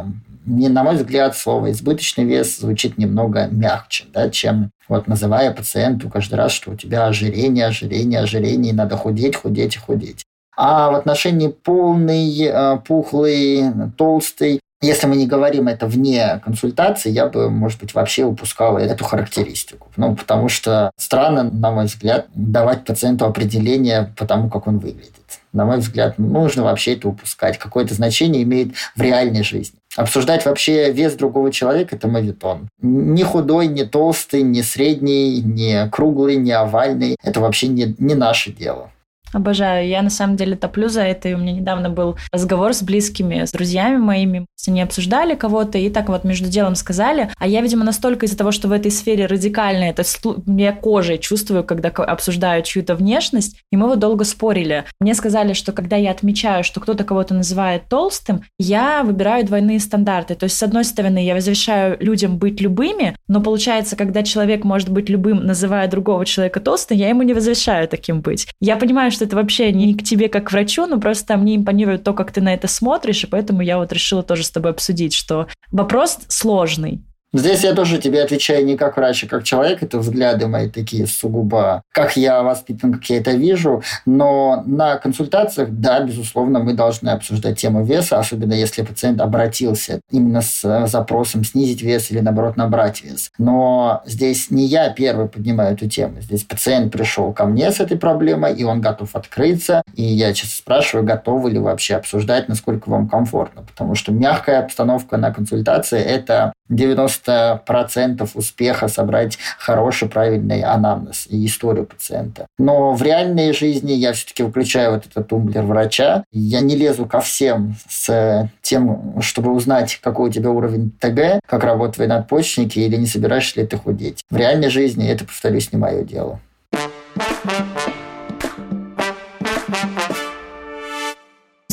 S1: мне, на мой взгляд, слово «избыточный вес» звучит немного мягче, да, чем вот называя пациенту каждый раз, что у тебя ожирение, ожирение, ожирение, и надо худеть, худеть и худеть. А в отношении полный, э, пухлый, толстый, если мы не говорим это вне консультации, я бы, может быть, вообще упускал эту характеристику. Ну, потому что странно, на мой взгляд, давать пациенту определение по тому, как он выглядит. На мой взгляд, нужно вообще это упускать. Какое-то значение имеет в реальной жизни. Обсуждать вообще вес другого человека – это мавитон. Ни худой, ни толстый, ни средний, ни круглый, ни овальный – это вообще не, не наше дело.
S2: Обожаю. Я на самом деле топлю за это. И у меня недавно был разговор с близкими, с друзьями моими. Они обсуждали кого-то и так вот между делом сказали. А я, видимо, настолько из-за того, что в этой сфере радикально это я кожей чувствую, когда обсуждаю чью-то внешность. И мы вот долго спорили. Мне сказали, что когда я отмечаю, что кто-то кого-то называет толстым, я выбираю двойные стандарты. То есть, с одной стороны, я разрешаю людям быть любыми, но получается, когда человек может быть любым, называя другого человека толстым, я ему не разрешаю таким быть. Я понимаю, что что это вообще не к тебе как к врачу, но просто мне импонирует то, как ты на это смотришь, и поэтому я вот решила тоже с тобой обсудить, что вопрос сложный.
S1: Здесь я тоже тебе отвечаю не как врач, а как человек. Это взгляды мои такие сугубо, как я воспитан, как я это вижу. Но на консультациях, да, безусловно, мы должны обсуждать тему веса, особенно если пациент обратился именно с запросом снизить вес или, наоборот, набрать вес. Но здесь не я первый поднимаю эту тему. Здесь пациент пришел ко мне с этой проблемой, и он готов открыться. И я часто спрашиваю, готовы ли вообще обсуждать, насколько вам комфортно. Потому что мягкая обстановка на консультации – это 90% успеха собрать хороший, правильный анамнез и историю пациента. Но в реальной жизни я все-таки выключаю вот этот тумблер врача. Я не лезу ко всем с тем, чтобы узнать, какой у тебя уровень ТГ, как работают твои надпочечники или не собираешься ли ты худеть. В реальной жизни это, повторюсь, не мое дело.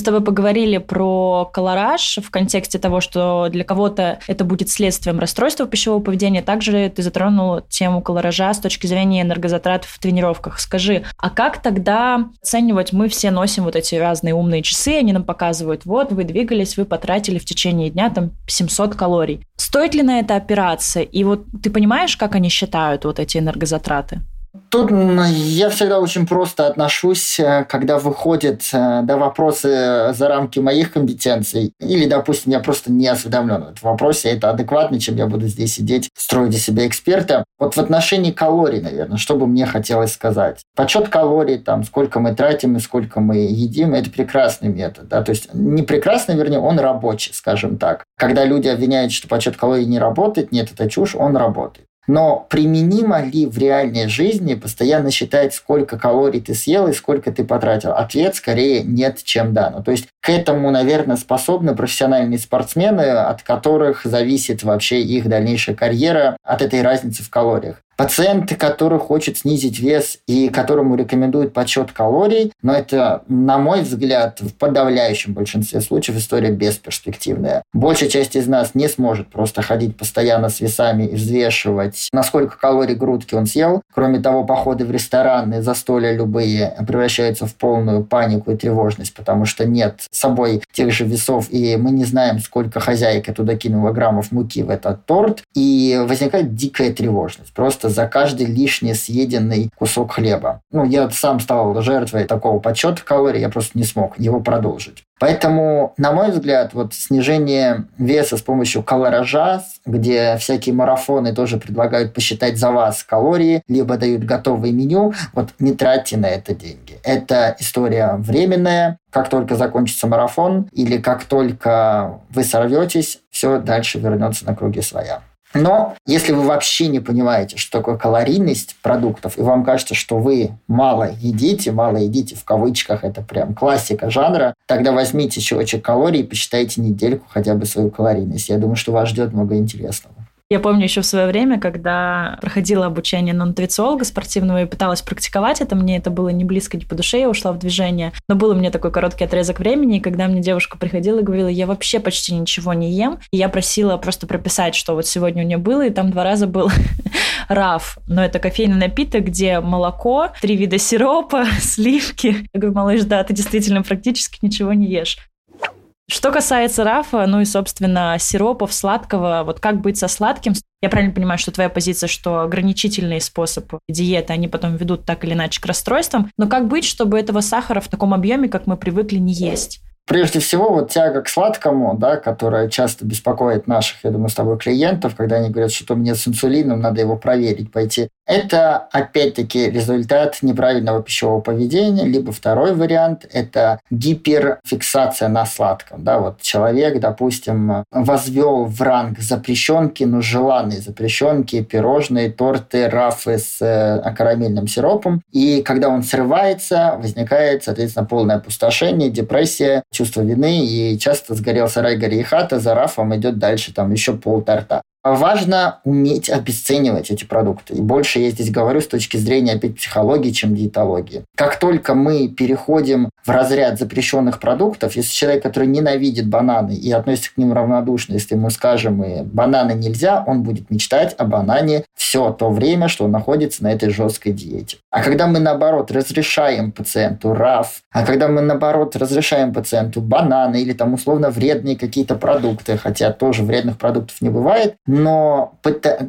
S2: Тобой поговорили про колораж в контексте того, что для кого-то это будет следствием расстройства пищевого поведения. Также ты затронул тему колоража с точки зрения энергозатрат в тренировках. Скажи, а как тогда оценивать? Мы все носим вот эти разные умные часы, они нам показывают, вот вы двигались, вы потратили в течение дня там 700 калорий. Стоит ли на это опираться? И вот ты понимаешь, как они считают вот эти энергозатраты?
S1: Тут я всегда очень просто отношусь, э, когда выходят э, да, вопросы за рамки моих компетенций, или, допустим, я просто не осведомлен в этом вопросе, это адекватно, чем я буду здесь сидеть, строить из себя эксперта. Вот в отношении калорий, наверное, что бы мне хотелось сказать. Подсчет калорий, там, сколько мы тратим и сколько мы едим, это прекрасный метод. Да? То есть не прекрасный, вернее, он рабочий, скажем так. Когда люди обвиняют, что подсчет калорий не работает, нет, это чушь, он работает. Но применимо ли в реальной жизни постоянно считать, сколько калорий ты съел и сколько ты потратил? Ответ скорее нет, чем да. Ну, то есть к этому, наверное, способны профессиональные спортсмены, от которых зависит вообще их дальнейшая карьера от этой разницы в калориях. Пациент, который хочет снизить вес и которому рекомендуют подсчет калорий, но это, на мой взгляд, в подавляющем большинстве случаев история бесперспективная. Большая часть из нас не сможет просто ходить постоянно с весами и взвешивать, насколько калорий грудки он съел. Кроме того, походы в рестораны, застолья любые превращаются в полную панику и тревожность, потому что нет с собой тех же весов, и мы не знаем, сколько хозяйка туда кинула граммов муки в этот торт, и возникает дикая тревожность. Просто за каждый лишний съеденный кусок хлеба. Ну, я сам стал жертвой такого подсчета калорий, я просто не смог его продолжить. Поэтому, на мой взгляд, вот снижение веса с помощью калоража, где всякие марафоны тоже предлагают посчитать за вас калории, либо дают готовое меню, вот не тратьте на это деньги. Это история временная. Как только закончится марафон или как только вы сорветесь, все дальше вернется на круги своя. Но если вы вообще не понимаете, что такое калорийность продуктов, и вам кажется, что вы мало едите, мало едите в кавычках, это прям классика жанра, тогда возьмите счетчик калорий и посчитайте недельку хотя бы свою калорийность. Я думаю, что вас ждет много интересного.
S2: Я помню еще в свое время, когда проходила обучение на нутрициолога спортивного и пыталась практиковать это, мне это было не близко, не по душе, я ушла в движение. Но был у меня такой короткий отрезок времени, и когда мне девушка приходила и говорила, я вообще почти ничего не ем, и я просила просто прописать, что вот сегодня у нее было, и там два раза был (laughs) раф, но это кофейный напиток, где молоко, три вида сиропа, (laughs) сливки. Я говорю, малыш, да, ты действительно практически ничего не ешь. Что касается рафа, ну и, собственно, сиропов, сладкого, вот как быть со сладким? Я правильно понимаю, что твоя позиция, что ограничительный способ диеты, они потом ведут так или иначе к расстройствам, но как быть, чтобы этого сахара в таком объеме, как мы привыкли, не есть?
S1: Прежде всего, вот тяга к сладкому, да, которая часто беспокоит наших, я думаю, с тобой клиентов, когда они говорят, что у меня с инсулином, надо его проверить, пойти. Это, опять-таки, результат неправильного пищевого поведения. Либо второй вариант – это гиперфиксация на сладком. Да, вот человек, допустим, возвел в ранг запрещенки, но желанные запрещенки, пирожные, торты, рафы с э, карамельным сиропом. И когда он срывается, возникает, соответственно, полное опустошение, депрессия, чувство вины, и часто сгорел сарай, гори и хата, за рафом идет дальше там еще пол торта. Важно уметь обесценивать эти продукты. И больше я здесь говорю с точки зрения опять психологии, чем диетологии. Как только мы переходим в разряд запрещенных продуктов, если человек, который ненавидит бананы и относится к ним равнодушно, если мы скажем, и бананы нельзя, он будет мечтать о банане все то время, что он находится на этой жесткой диете. А когда мы, наоборот, разрешаем пациенту РАФ, а когда мы, наоборот, разрешаем пациенту бананы или там условно вредные какие-то продукты, хотя тоже вредных продуктов не бывает, но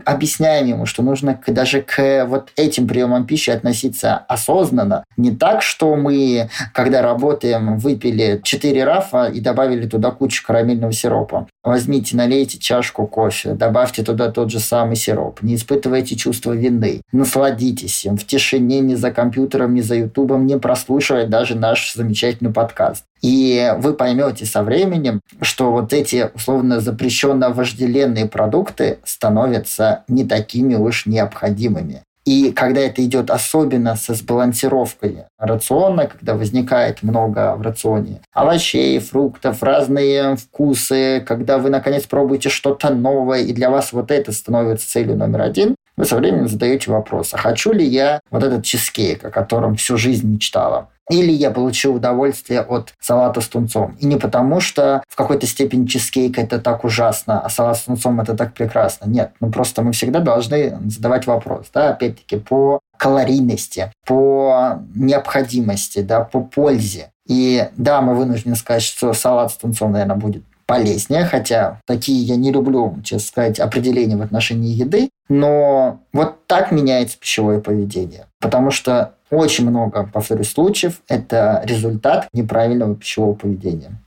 S1: объясняем ему, что нужно даже к вот этим приемам пищи относиться осознанно. Не так, что мы, когда работаем, выпили 4 рафа и добавили туда кучу карамельного сиропа. Возьмите, налейте чашку кофе, добавьте туда тот же самый сироп. Не испытывайте чувство вины. Насладитесь им в тишине, не за компьютером, не за ютубом, не прослушивая даже наш замечательный подкаст. И вы поймете со временем, что вот эти условно запрещенно вожделенные продукты становятся не такими уж необходимыми. И когда это идет особенно со сбалансировкой рациона, когда возникает много в рационе овощей, фруктов, разные вкусы, когда вы наконец пробуете что-то новое, и для вас вот это становится целью номер один, вы со временем задаете вопрос, а хочу ли я вот этот чизкейк, о котором всю жизнь мечтала? Или я получил удовольствие от салата с тунцом. И не потому, что в какой-то степени чизкейк это так ужасно, а салат с тунцом это так прекрасно. Нет, ну просто мы всегда должны задавать вопрос, да, опять-таки, по калорийности, по необходимости, да, по пользе. И да, мы вынуждены сказать, что салат с тунцом, наверное, будет полезнее, хотя такие я не люблю, честно сказать, определения в отношении еды, но вот так меняется пищевое поведение. Потому что очень много, повторюсь, случаев – это результат неправильного пищевого поведения.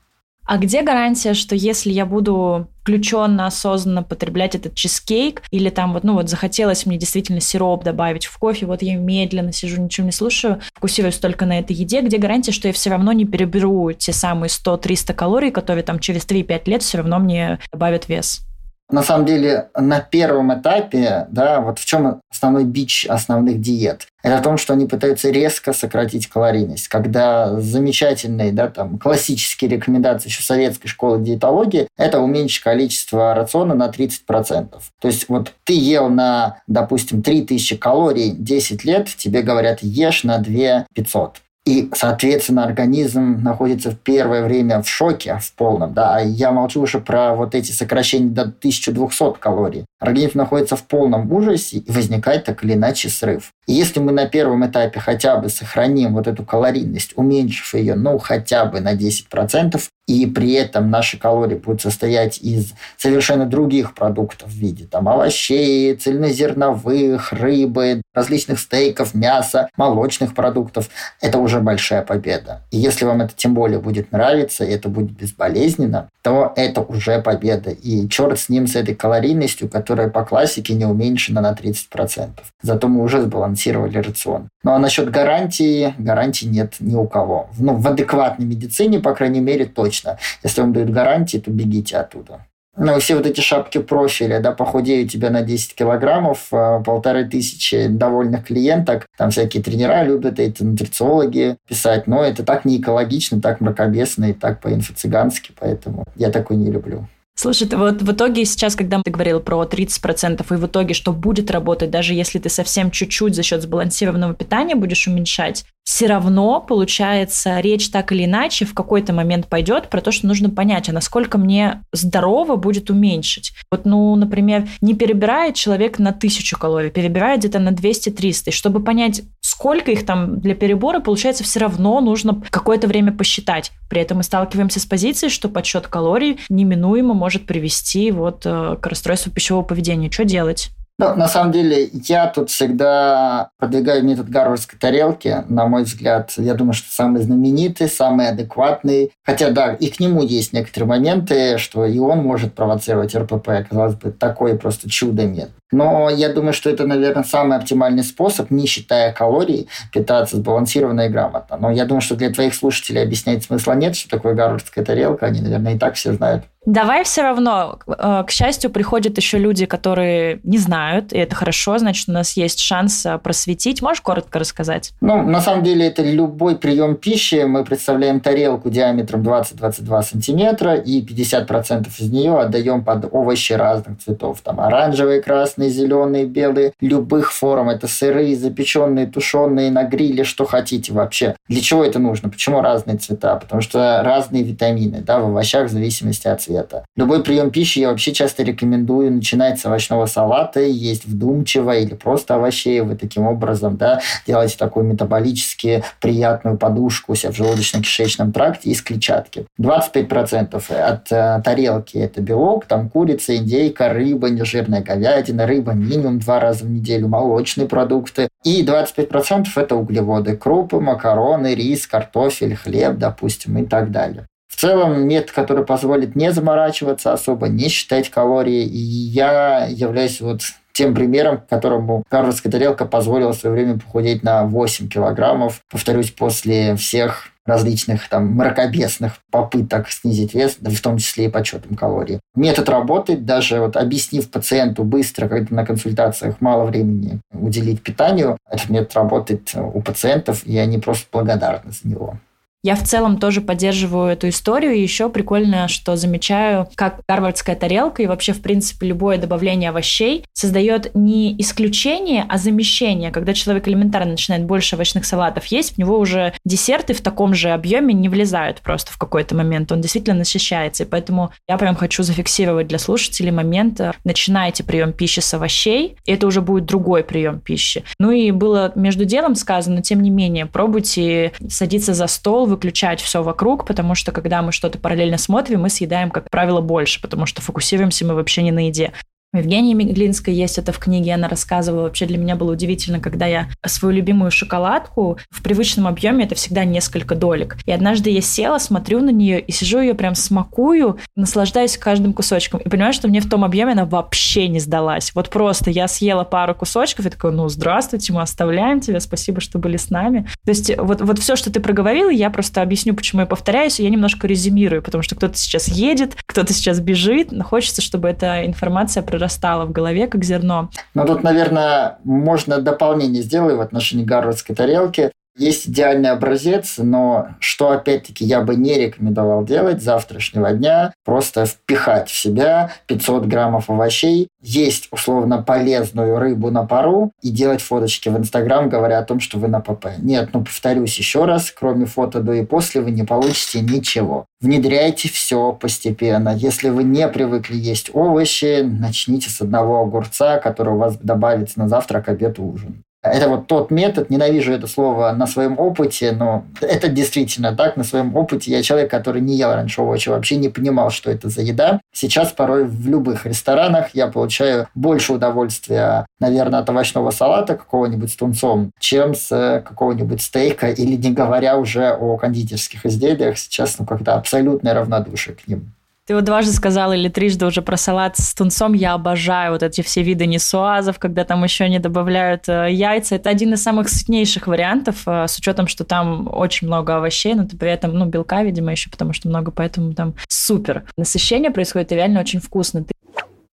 S2: А где гарантия, что если я буду включенно, осознанно потреблять этот чизкейк, или там вот, ну вот захотелось мне действительно сироп добавить в кофе, вот я медленно сижу, ничего не слушаю, фокусируюсь только на этой еде, где гарантия, что я все равно не переберу те самые 100-300 калорий, которые там через 3-5 лет все равно мне добавят вес?
S1: На самом деле, на первом этапе, да, вот в чем основной бич основных диет? Это в том, что они пытаются резко сократить калорийность. Когда замечательные, да, там, классические рекомендации еще советской школы диетологии – это уменьшить количество рациона на 30%. То есть вот ты ел на, допустим, 3000 калорий 10 лет, тебе говорят, ешь на 2 500. И, соответственно, организм находится в первое время в шоке, в полном. Да? Я молчу уже про вот эти сокращения до 1200 калорий. Организм находится в полном ужасе, и возникает так или иначе срыв. И если мы на первом этапе хотя бы сохраним вот эту калорийность, уменьшив ее, ну, хотя бы на 10%, и при этом наши калории будут состоять из совершенно других продуктов в виде там, овощей, цельнозерновых, рыбы, различных стейков, мяса, молочных продуктов, это уже большая победа. И если вам это тем более будет нравиться, и это будет безболезненно, то это уже победа. И черт с ним, с этой калорийностью, которая по классике не уменьшена на 30%. Зато мы уже сбалансировали рацион. Ну а насчет гарантии, гарантии нет ни у кого. Ну, в адекватной медицине, по крайней мере, точно. Если вам дают гарантии, то бегите оттуда. Ну, все вот эти шапки профиля, да, похудею тебя на 10 килограммов, а, полторы тысячи довольных клиенток, там всякие тренера любят эти нутрициологи писать, но это так не экологично, так мракобесно и так по-инфо-цыгански, поэтому я такой не люблю.
S2: Слушай, ты вот в итоге сейчас, когда ты говорил про 30%, и в итоге что будет работать, даже если ты совсем чуть-чуть за счет сбалансированного питания будешь уменьшать, все равно, получается, речь так или иначе в какой-то момент пойдет про то, что нужно понять, а насколько мне здорово будет уменьшить. Вот, ну, например, не перебирает человек на тысячу калорий, перебирает где-то на 200-300. И чтобы понять, сколько их там для перебора, получается, все равно нужно какое-то время посчитать. При этом мы сталкиваемся с позицией, что подсчет калорий неминуемо может привести вот э, к расстройству пищевого поведения. Что делать?
S1: Ну, на самом деле, я тут всегда продвигаю метод гарвардской тарелки. На мой взгляд, я думаю, что самый знаменитый, самый адекватный. Хотя, да, и к нему есть некоторые моменты, что и он может провоцировать РПП. Казалось бы, такое просто чудо нет. Но я думаю, что это, наверное, самый оптимальный способ, не считая калорий, питаться сбалансированно и грамотно. Но я думаю, что для твоих слушателей объяснять смысла нет, что такое гарвардская тарелка. Они, наверное, и так все знают.
S2: Давай все равно. Э, к счастью, приходят еще люди, которые не знают, и это хорошо, значит, у нас есть шанс э, просветить. Можешь коротко рассказать?
S1: Ну, на самом деле, это любой прием пищи. Мы представляем тарелку диаметром 20-22 сантиметра, и 50% из нее отдаем под овощи разных цветов. Там оранжевые, красные, зеленые, белые, любых форм. Это сырые, запеченные, тушеные, на гриле, что хотите вообще. Для чего это нужно? Почему разные цвета? Потому что разные витамины да, в овощах в зависимости от цвета цвета. Любой прием пищи я вообще часто рекомендую начинать с овощного салата, есть вдумчиво или просто овощей. Вы таким образом да, делаете такую метаболически приятную подушку у себя в желудочно-кишечном тракте из клетчатки. 25% от э, тарелки это белок, там курица, индейка, рыба, нежирная говядина, рыба минимум два раза в неделю, молочные продукты. И 25% это углеводы, крупы, макароны, рис, картофель, хлеб, допустим, и так далее. Целом метод, который позволит не заморачиваться особо, не считать калории. И я являюсь вот тем примером, которому гарвардская тарелка позволила в свое время похудеть на 8 килограммов. Повторюсь, после всех различных там мракобесных попыток снизить вес, в том числе и подсчетом калорий. Метод работает, даже вот объяснив пациенту быстро, когда на консультациях мало времени уделить питанию, этот метод работает у пациентов, и они просто благодарны за него.
S2: Я в целом тоже поддерживаю эту историю. И еще прикольно, что замечаю, как гарвардская тарелка и вообще, в принципе, любое добавление овощей создает не исключение, а замещение. Когда человек элементарно начинает больше овощных салатов есть, в него уже десерты в таком же объеме не влезают просто в какой-то момент. Он действительно насыщается. И поэтому я прям хочу зафиксировать для слушателей момент. Э, начинайте прием пищи с овощей, и это уже будет другой прием пищи. Ну и было между делом сказано, тем не менее, пробуйте садиться за стол, выключать все вокруг, потому что когда мы что-то параллельно смотрим, мы съедаем, как правило, больше, потому что фокусируемся мы вообще не на еде. У Евгении Меглинской есть это в книге, она рассказывала. Вообще для меня было удивительно, когда я свою любимую шоколадку в привычном объеме, это всегда несколько долек. И однажды я села, смотрю на нее и сижу ее прям смакую, наслаждаюсь каждым кусочком. И понимаю, что мне в том объеме она вообще не сдалась. Вот просто я съела пару кусочков и такой, ну, здравствуйте, мы оставляем тебя, спасибо, что были с нами. То есть вот, вот все, что ты проговорила, я просто объясню, почему я повторяюсь, и я немножко резюмирую, потому что кто-то сейчас едет, кто-то сейчас бежит, но хочется, чтобы эта информация прорастала в голове, как зерно.
S1: Ну, тут, наверное, можно дополнение сделать в отношении гарвардской тарелки. Есть идеальный образец, но что, опять-таки, я бы не рекомендовал делать завтрашнего дня, просто впихать в себя 500 граммов овощей, есть условно полезную рыбу на пару и делать фоточки в Инстаграм, говоря о том, что вы на ПП. Нет, ну повторюсь еще раз, кроме фото до и после вы не получите ничего. Внедряйте все постепенно. Если вы не привыкли есть овощи, начните с одного огурца, который у вас добавится на завтрак, обед, ужин. Это вот тот метод, ненавижу это слово на своем опыте, но это действительно так, на своем опыте. Я человек, который не ел раньше овощи, вообще не понимал, что это за еда. Сейчас порой в любых ресторанах я получаю больше удовольствия, наверное, от овощного салата какого-нибудь с тунцом, чем с какого-нибудь стейка, или не говоря уже о кондитерских изделиях. Сейчас, ну, когда абсолютное равнодушие к ним.
S2: Ты вот дважды сказал или трижды уже про салат с тунцом. Я обожаю вот эти все виды несуазов, когда там еще не добавляют э, яйца. Это один из самых сытнейших вариантов, э, с учетом, что там очень много овощей, но при этом, ну, белка, видимо, еще, потому что много, поэтому там супер. Насыщение происходит реально очень вкусно. Ты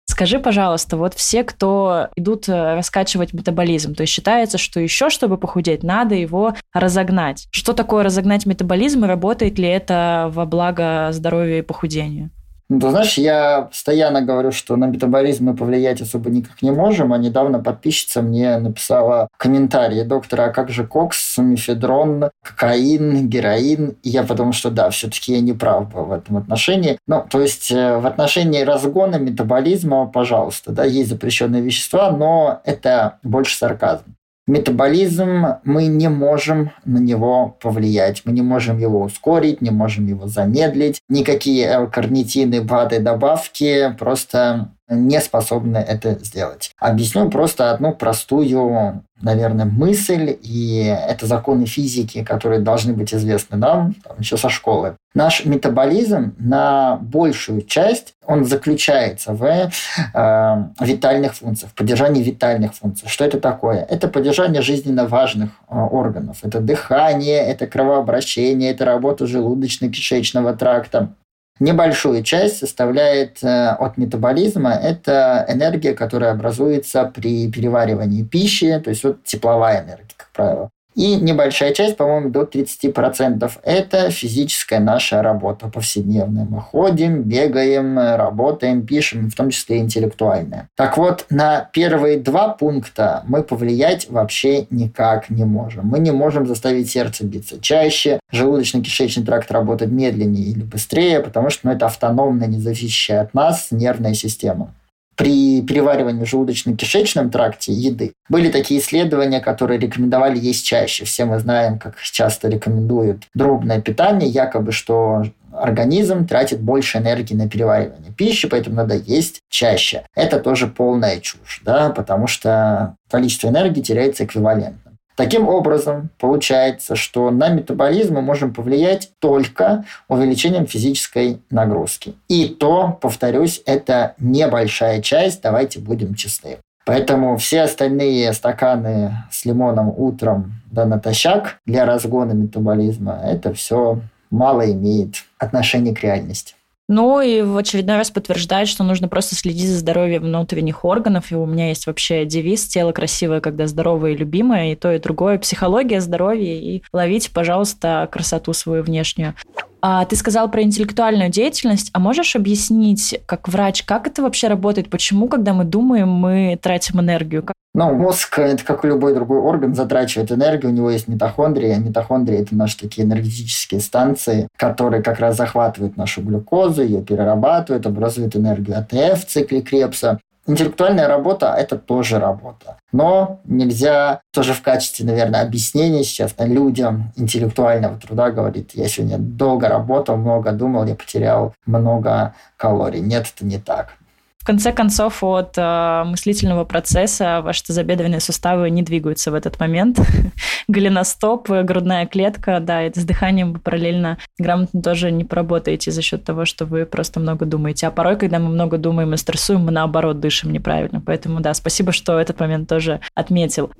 S2: Скажи, пожалуйста, вот все, кто идут э, раскачивать метаболизм, то есть считается, что еще, чтобы похудеть, надо его разогнать. Что такое разогнать метаболизм и работает ли это во благо здоровья и похудению?
S1: Ну, знаешь, я постоянно говорю, что на метаболизм мы повлиять особо никак не можем, а недавно подписчица мне написала комментарий доктора, а как же кокс, мифедрон, кокаин, героин? И я подумал, что да, все-таки я не прав в этом отношении. Ну, то есть э, в отношении разгона метаболизма, пожалуйста, да, есть запрещенные вещества, но это больше сарказм. Метаболизм, мы не можем на него повлиять, мы не можем его ускорить, не можем его замедлить. Никакие L-карнитины, БАДы, добавки просто не способны это сделать. Объясню просто одну простую, наверное, мысль, и это законы физики, которые должны быть известны нам там, еще со школы. Наш метаболизм на большую часть, он заключается в э, витальных функциях, поддержании витальных функций. Что это такое? Это поддержание жизненно важных э, органов. Это дыхание, это кровообращение, это работа желудочно-кишечного тракта, Небольшую часть составляет э, от метаболизма. Это энергия, которая образуется при переваривании пищи, то есть вот тепловая энергия, как правило. И небольшая часть, по-моему, до 30% это физическая наша работа повседневная. Мы ходим, бегаем, работаем, пишем, в том числе интеллектуальная. Так вот, на первые два пункта мы повлиять вообще никак не можем. Мы не можем заставить сердце биться чаще, желудочно-кишечный тракт работать медленнее или быстрее, потому что ну, это автономная, не зависящая от нас нервная система при переваривании в желудочно-кишечном тракте еды. Были такие исследования, которые рекомендовали есть чаще. Все мы знаем, как часто рекомендуют дробное питание, якобы что организм тратит больше энергии на переваривание пищи, поэтому надо есть чаще. Это тоже полная чушь, да, потому что количество энергии теряется эквивалентно. Таким образом, получается, что на метаболизм мы можем повлиять только увеличением физической нагрузки. И то, повторюсь, это небольшая часть, давайте будем честны. Поэтому все остальные стаканы с лимоном утром да натощак для разгона метаболизма, это все мало имеет отношения к реальности.
S2: Ну и в очередной раз подтверждает, что нужно просто следить за здоровьем внутренних органов. И у меня есть вообще девиз «Тело красивое, когда здоровое и любимое». И то, и другое. Психология, здоровье. И ловите, пожалуйста, красоту свою внешнюю. А ты сказал про интеллектуальную деятельность, а можешь объяснить, как врач, как это вообще работает? Почему, когда мы думаем, мы тратим энергию?
S1: Ну, мозг, это как и любой другой орган, затрачивает энергию. У него есть митохондрии. А митохондрии – это наши такие энергетические станции, которые как раз захватывают нашу глюкозу, ее перерабатывают, образуют энергию АТФ в цикле Крепса. Интеллектуальная работа – это тоже работа. Но нельзя тоже в качестве, наверное, объяснения сейчас на людям интеллектуального труда говорит, я сегодня долго работал, много думал, я потерял много калорий. Нет, это не так.
S2: В конце концов, от э, мыслительного процесса ваши тазобедренные суставы не двигаются в этот момент. (laughs) Голеностоп, грудная клетка, да, это с дыханием вы параллельно грамотно тоже не поработаете за счет того, что вы просто много думаете. А порой, когда мы много думаем и стрессуем, мы наоборот дышим неправильно. Поэтому, да, спасибо, что этот момент тоже отметил.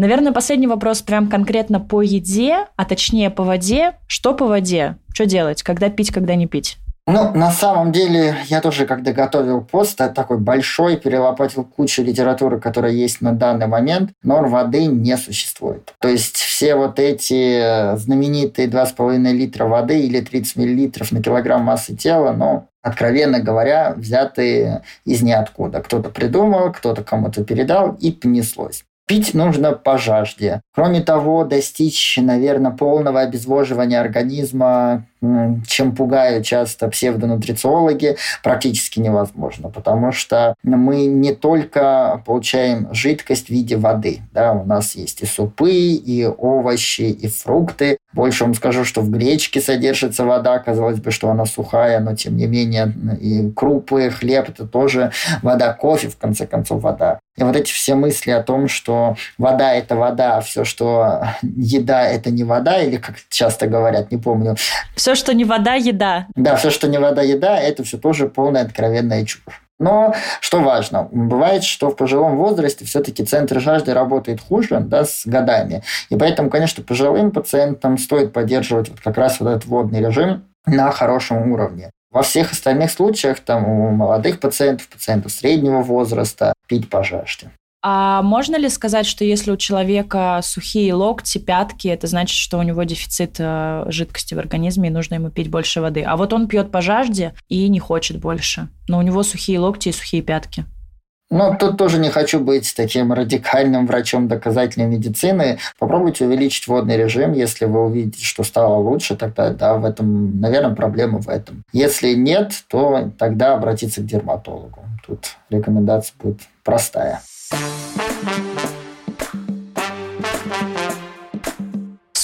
S2: Наверное, последний вопрос прям конкретно по еде, а точнее по воде. Что по воде? Что делать? Когда пить, когда не пить?
S1: Ну, на самом деле, я тоже, когда готовил пост, такой большой, перелопатил кучу литературы, которая есть на данный момент, норм воды не существует. То есть все вот эти знаменитые 2,5 литра воды или 30 миллилитров на килограмм массы тела, ну, откровенно говоря, взятые из ниоткуда. Кто-то придумал, кто-то кому-то передал, и понеслось. Пить нужно по жажде. Кроме того, достичь, наверное, полного обезвоживания организма чем пугают часто псевдонутрициологи, практически невозможно, потому что мы не только получаем жидкость в виде воды, да, у нас есть и супы, и овощи, и фрукты. Больше вам скажу, что в гречке содержится вода, казалось бы, что она сухая, но тем не менее и крупы, хлеб – это тоже вода, кофе, в конце концов, вода. И вот эти все мысли о том, что вода – это вода, а все, что еда – это не вода, или как часто говорят, не помню.
S2: Все, что не вода, еда.
S1: Да, все, что не вода, еда, это все тоже полная откровенная чушь. Но что важно, бывает, что в пожилом возрасте все-таки центр жажды работает хуже да, с годами. И поэтому, конечно, пожилым пациентам стоит поддерживать вот как раз вот этот водный режим на хорошем уровне. Во всех остальных случаях, там, у молодых пациентов, пациентов среднего возраста, пить по жажде.
S2: А можно ли сказать, что если у человека сухие локти, пятки, это значит, что у него дефицит э, жидкости в организме и нужно ему пить больше воды? А вот он пьет по жажде и не хочет больше, но у него сухие локти и сухие пятки.
S1: Ну, тут тоже не хочу быть таким радикальным врачом доказательной медицины. Попробуйте увеличить водный режим. Если вы увидите, что стало лучше, тогда, да, в этом, наверное, проблема в этом. Если нет, то тогда обратиться к дерматологу. Тут рекомендация будет простая.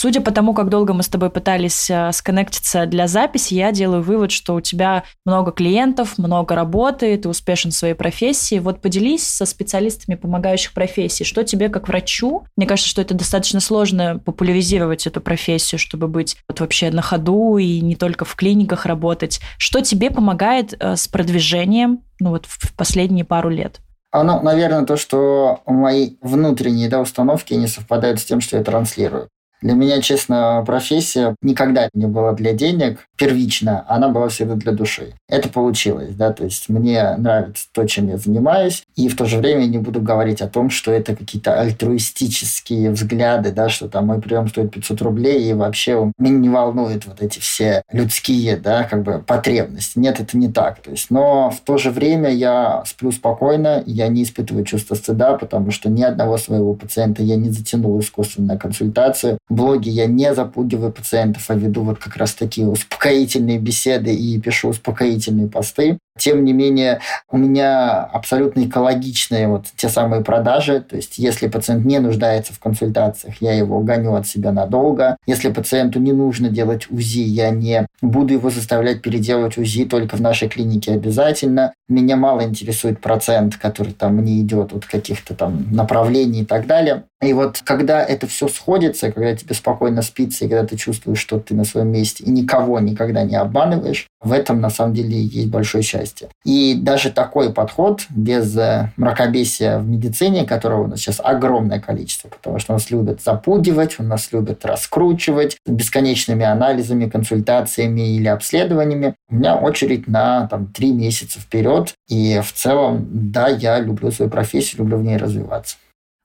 S2: Судя по тому, как долго мы с тобой пытались э, сконнектиться для записи, я делаю вывод, что у тебя много клиентов, много работы, ты успешен в своей профессии. Вот поделись со специалистами помогающих профессий, что тебе как врачу, мне кажется, что это достаточно сложно популяризировать эту профессию, чтобы быть вот вообще на ходу и не только в клиниках работать. Что тебе помогает э, с продвижением ну вот в последние пару лет?
S1: Оно, наверное, то, что мои внутренние да, установки не совпадают с тем, что я транслирую. Для меня, честно, профессия никогда не была для денег первично, она была всегда для души. Это получилось, да, то есть мне нравится то, чем я занимаюсь, и в то же время не буду говорить о том, что это какие-то альтруистические взгляды, да, что там мой прием стоит 500 рублей, и вообще меня не волнуют вот эти все людские, да, как бы потребности. Нет, это не так. То есть, но в то же время я сплю спокойно, я не испытываю чувство стыда, потому что ни одного своего пациента я не затянул искусственно консультацию блоге я не запугиваю пациентов, а веду вот как раз такие успокоительные беседы и пишу успокоительные посты. Тем не менее, у меня абсолютно экологичные вот те самые продажи. То есть, если пациент не нуждается в консультациях, я его гоню от себя надолго. Если пациенту не нужно делать УЗИ, я не буду его заставлять переделать УЗИ только в нашей клинике обязательно. Меня мало интересует процент, который там мне идет от каких-то там направлений и так далее. И вот когда это все сходится, когда тебе спокойно спится, и когда ты чувствуешь, что ты на своем месте и никого никогда не обманываешь, в этом на самом деле есть большое счастье. И даже такой подход без э, мракобесия в медицине, которого у нас сейчас огромное количество, потому что нас любят запугивать, у нас любят раскручивать бесконечными анализами, консультациями или обследованиями. У меня очередь на там, три месяца вперед. И в целом, да, я люблю свою профессию, люблю в ней развиваться.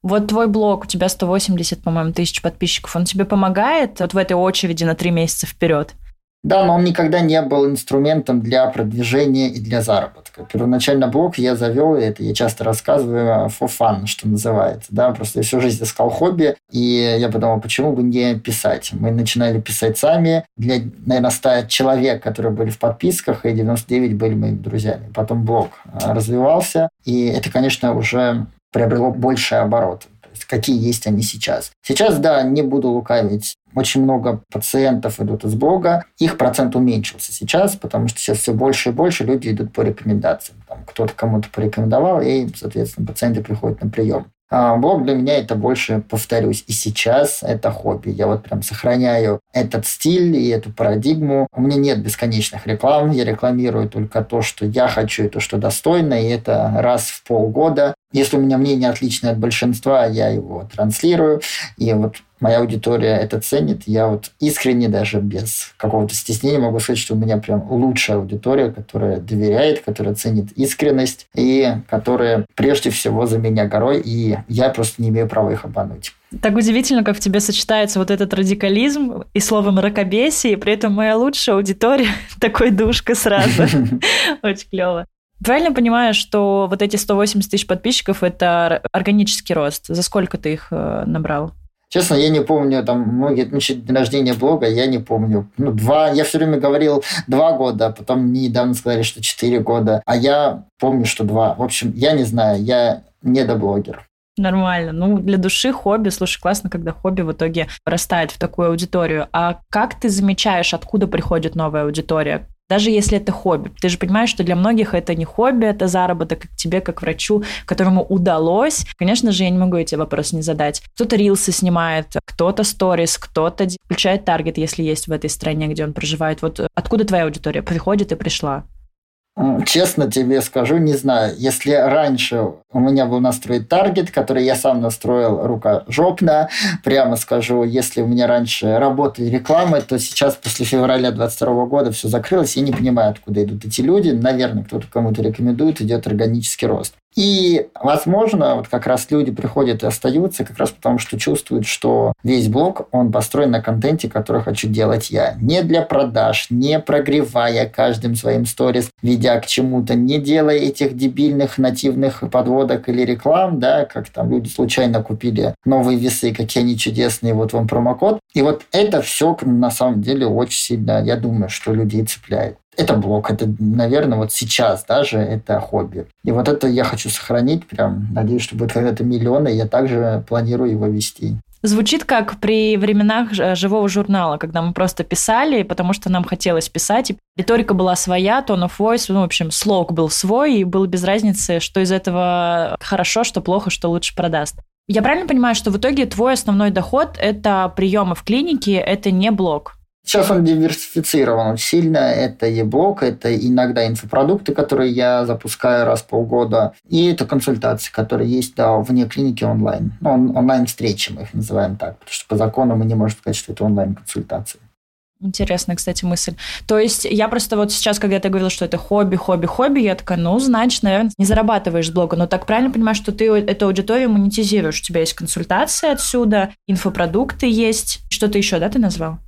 S2: Вот твой блог, у тебя 180, по-моему, тысяч подписчиков, он тебе помогает вот в этой очереди на три месяца вперед?
S1: Да, но он никогда не был инструментом для продвижения и для заработка. Первоначально блог я завел, и это я часто рассказываю, for fun, что называется. Да? Просто я всю жизнь искал хобби, и я подумал, почему бы не писать. Мы начинали писать сами. Для, наверное, 100 человек, которые были в подписках, и 99 были моими друзьями. Потом блог а, развивался, и это, конечно, уже приобрело большие обороты. Есть какие есть они сейчас. Сейчас, да, не буду лукавить, очень много пациентов идут из блога. Их процент уменьшился сейчас, потому что сейчас все больше и больше люди идут по рекомендациям. Там кто-то кому-то порекомендовал, и, соответственно, пациенты приходят на прием. А блог для меня это больше, повторюсь, и сейчас это хобби. Я вот прям сохраняю этот стиль и эту парадигму. У меня нет бесконечных реклам. Я рекламирую только то, что я хочу, и то, что достойно. И это раз в полгода Если у меня мнение отличное от большинства, я его транслирую. И вот моя аудитория это ценит. Я вот искренне, даже без какого-то стеснения могу сказать, что у меня прям лучшая аудитория, которая доверяет, которая ценит искренность и которая прежде всего за меня горой, и я просто не имею права их обмануть.
S2: Так удивительно, как в тебе сочетается вот этот радикализм и слово мракобесие, и при этом моя лучшая аудитория (laughs) такой душка сразу. (laughs) Очень клево. Правильно понимаю, что вот эти 180 тысяч подписчиков – это органический рост? За сколько ты их э, набрал?
S1: Честно, я не помню, там многие отмечают день рождения блога, я не помню. Ну, два, я все время говорил два года, а потом мне недавно сказали, что четыре года, а я помню, что два. В общем, я не знаю, я не доблогер.
S2: Нормально. Ну, для души хобби. Слушай, классно, когда хобби в итоге растает в такую аудиторию. А как ты замечаешь, откуда приходит новая аудитория? Даже если это хобби. Ты же понимаешь, что для многих это не хобби, это заработок, как тебе, как врачу, которому удалось. Конечно же, я не могу эти вопросы не задать. Кто-то рилсы снимает, кто-то сторис, кто-то включает таргет, если есть в этой стране, где он проживает. Вот откуда твоя аудитория приходит и пришла?
S1: Честно тебе скажу, не знаю. Если раньше у меня был настроен таргет, который я сам настроил рукожопно, прямо скажу, если у меня раньше работали рекламы, то сейчас после февраля 2022 года все закрылось. Я не понимаю, откуда идут эти люди. Наверное, кто-то кому-то рекомендует, идет органический рост. И, возможно, вот как раз люди приходят и остаются как раз потому, что чувствуют, что весь блог, он построен на контенте, который хочу делать я. Не для продаж, не прогревая каждым своим сторис, ведя к чему-то, не делая этих дебильных нативных подводок или реклам, да, как там люди случайно купили новые весы, какие они чудесные, вот вам промокод. И вот это все на самом деле очень сильно, я думаю, что людей цепляет это блог, это, наверное, вот сейчас даже это хобби. И вот это я хочу сохранить, прям надеюсь, что будет когда-то миллионы, я также планирую его вести.
S2: Звучит как при временах живого журнала, когда мы просто писали, потому что нам хотелось писать, и риторика была своя, tone of voice, ну, в общем, слог был свой, и было без разницы, что из этого хорошо, что плохо, что лучше продаст. Я правильно понимаю, что в итоге твой основной доход – это приемы в клинике, это не блог?
S1: Сейчас он диверсифицирован сильно. Это и блог, это иногда инфопродукты, которые я запускаю раз в полгода, и это консультации, которые есть да, вне клиники онлайн. Ну, он, онлайн-встречи мы их называем так, потому что по закону мы не можем сказать, что это онлайн-консультации.
S2: Интересная, кстати, мысль. То есть я просто вот сейчас, когда ты говорила, что это хобби, хобби, хобби, я такая, ну, значит, наверное, не зарабатываешь с блога. Но так правильно понимаешь, что ты эту аудиторию монетизируешь. У тебя есть консультации отсюда, инфопродукты есть. Что-то еще, да, ты назвал?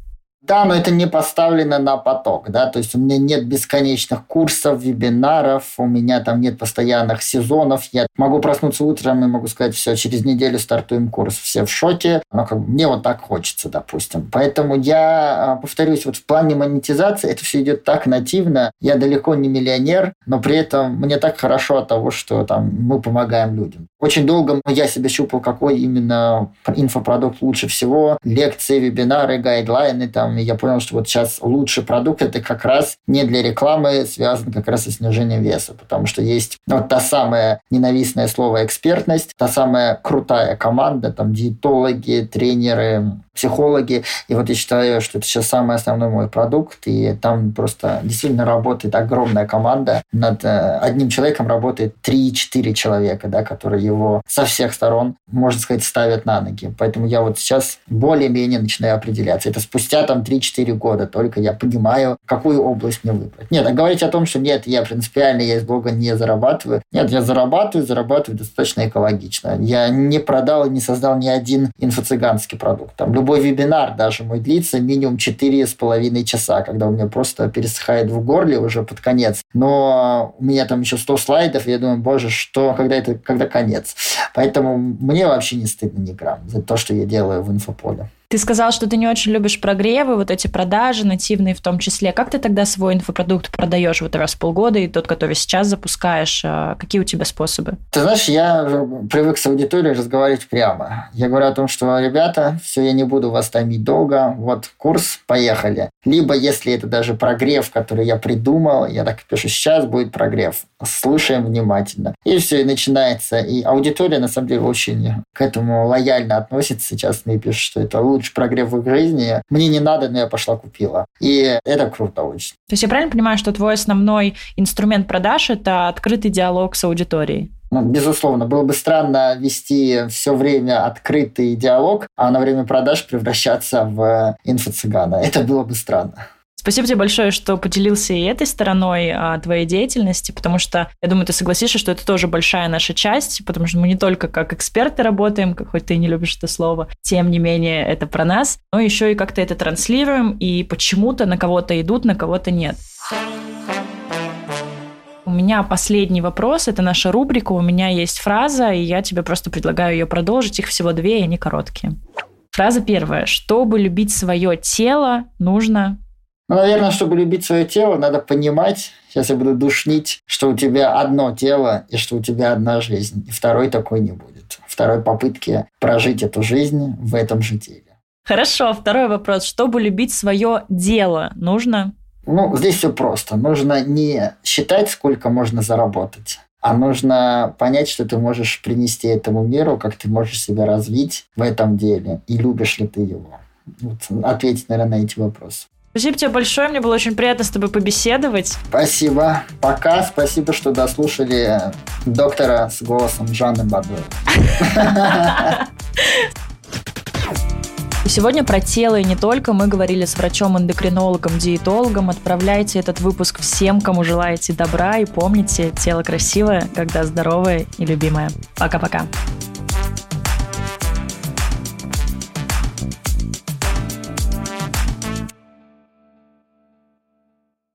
S1: Да, но это не поставлено на поток, да, то есть у меня нет бесконечных курсов, вебинаров, у меня там нет постоянных сезонов, я могу проснуться утром и могу сказать, все, через неделю стартуем курс, все в шоке, но как мне вот так хочется, допустим. Поэтому я а, повторюсь, вот в плане монетизации это все идет так нативно, я далеко не миллионер, но при этом мне так хорошо от того, что там мы помогаем людям. Очень долго я себе щупал, какой именно инфопродукт лучше всего, лекции, вебинары, гайдлайны там, и я понял, что вот сейчас лучший продукт это как раз не для рекламы, связан как раз со снижением веса, потому что есть вот та самая ненавистное слово экспертность, та самая крутая команда, там диетологи, тренеры, психологи. И вот я считаю, что это сейчас самый основной мой продукт, и там просто действительно работает огромная команда. Над э, одним человеком работает 3-4 человека, да, которые его со всех сторон, можно сказать, ставят на ноги. Поэтому я вот сейчас более-менее начинаю определяться. Это спустя там 3-4 года только я понимаю, какую область мне выбрать. Нет, а говорить о том, что нет, я принципиально, я из блога не зарабатываю. Нет, я зарабатываю, зарабатываю достаточно экологично. Я не продал и не создал ни один инфо-цыганский продукт. Там любой вебинар даже мой длится минимум 4,5 часа, когда у меня просто пересыхает в горле уже под конец. Но у меня там еще 100 слайдов, и я думаю, боже, что, когда это, когда конец. Поэтому мне вообще не стыдно ни грамм за то, что я делаю в инфополе.
S2: Ты сказал, что ты не очень любишь прогревы, вот эти продажи, нативные в том числе. Как ты тогда свой инфопродукт продаешь вот раз в полгода и тот, который сейчас запускаешь? А, какие у тебя способы?
S1: Ты знаешь, я привык с аудиторией разговаривать прямо. Я говорю о том, что, ребята, все, я не буду вас томить долго, вот курс, поехали. Либо, если это даже прогрев, который я придумал, я так пишу, сейчас будет прогрев. Слушаем внимательно. И все, и начинается. И аудитория, на самом деле, очень к этому лояльно относится. Сейчас мне пишут, что это лучший прогрев в их жизни. Мне не надо, но я пошла купила. И это круто очень.
S2: То есть я правильно понимаю, что твой основной инструмент продаж – это открытый диалог с аудиторией?
S1: Ну, безусловно, было бы странно вести все время открытый диалог, а на время продаж превращаться в инфо-цыгана. Это было бы странно.
S2: Спасибо тебе большое, что поделился и этой стороной а, твоей деятельности, потому что, я думаю, ты согласишься, что это тоже большая наша часть, потому что мы не только как эксперты работаем, как хоть ты и не любишь это слово, тем не менее это про нас, но еще и как-то это транслируем, и почему-то на кого-то идут, на кого-то нет. У меня последний вопрос, это наша рубрика, у меня есть фраза, и я тебе просто предлагаю ее продолжить, их всего две, и они короткие. Фраза первая. Чтобы любить свое тело, нужно
S1: ну, наверное, чтобы любить свое тело, надо понимать, сейчас я буду душнить, что у тебя одно тело и что у тебя одна жизнь. И второй такой не будет. Второй попытки прожить эту жизнь в этом же теле.
S2: Хорошо, второй вопрос. Чтобы любить свое дело, нужно?
S1: Ну, здесь все просто. Нужно не считать, сколько можно заработать, а нужно понять, что ты можешь принести этому миру, как ты можешь себя развить в этом деле, и любишь ли ты его. Вот, ответить, наверное, на эти вопросы.
S2: Спасибо тебе большое, мне было очень приятно с тобой побеседовать.
S1: Спасибо. Пока. Спасибо, что дослушали доктора с голосом Жанны Бадоевой. (laughs)
S2: сегодня про тело и не только. Мы говорили с врачом-эндокринологом, диетологом. Отправляйте этот выпуск всем, кому желаете добра. И помните, тело красивое, когда здоровое и любимое. Пока-пока.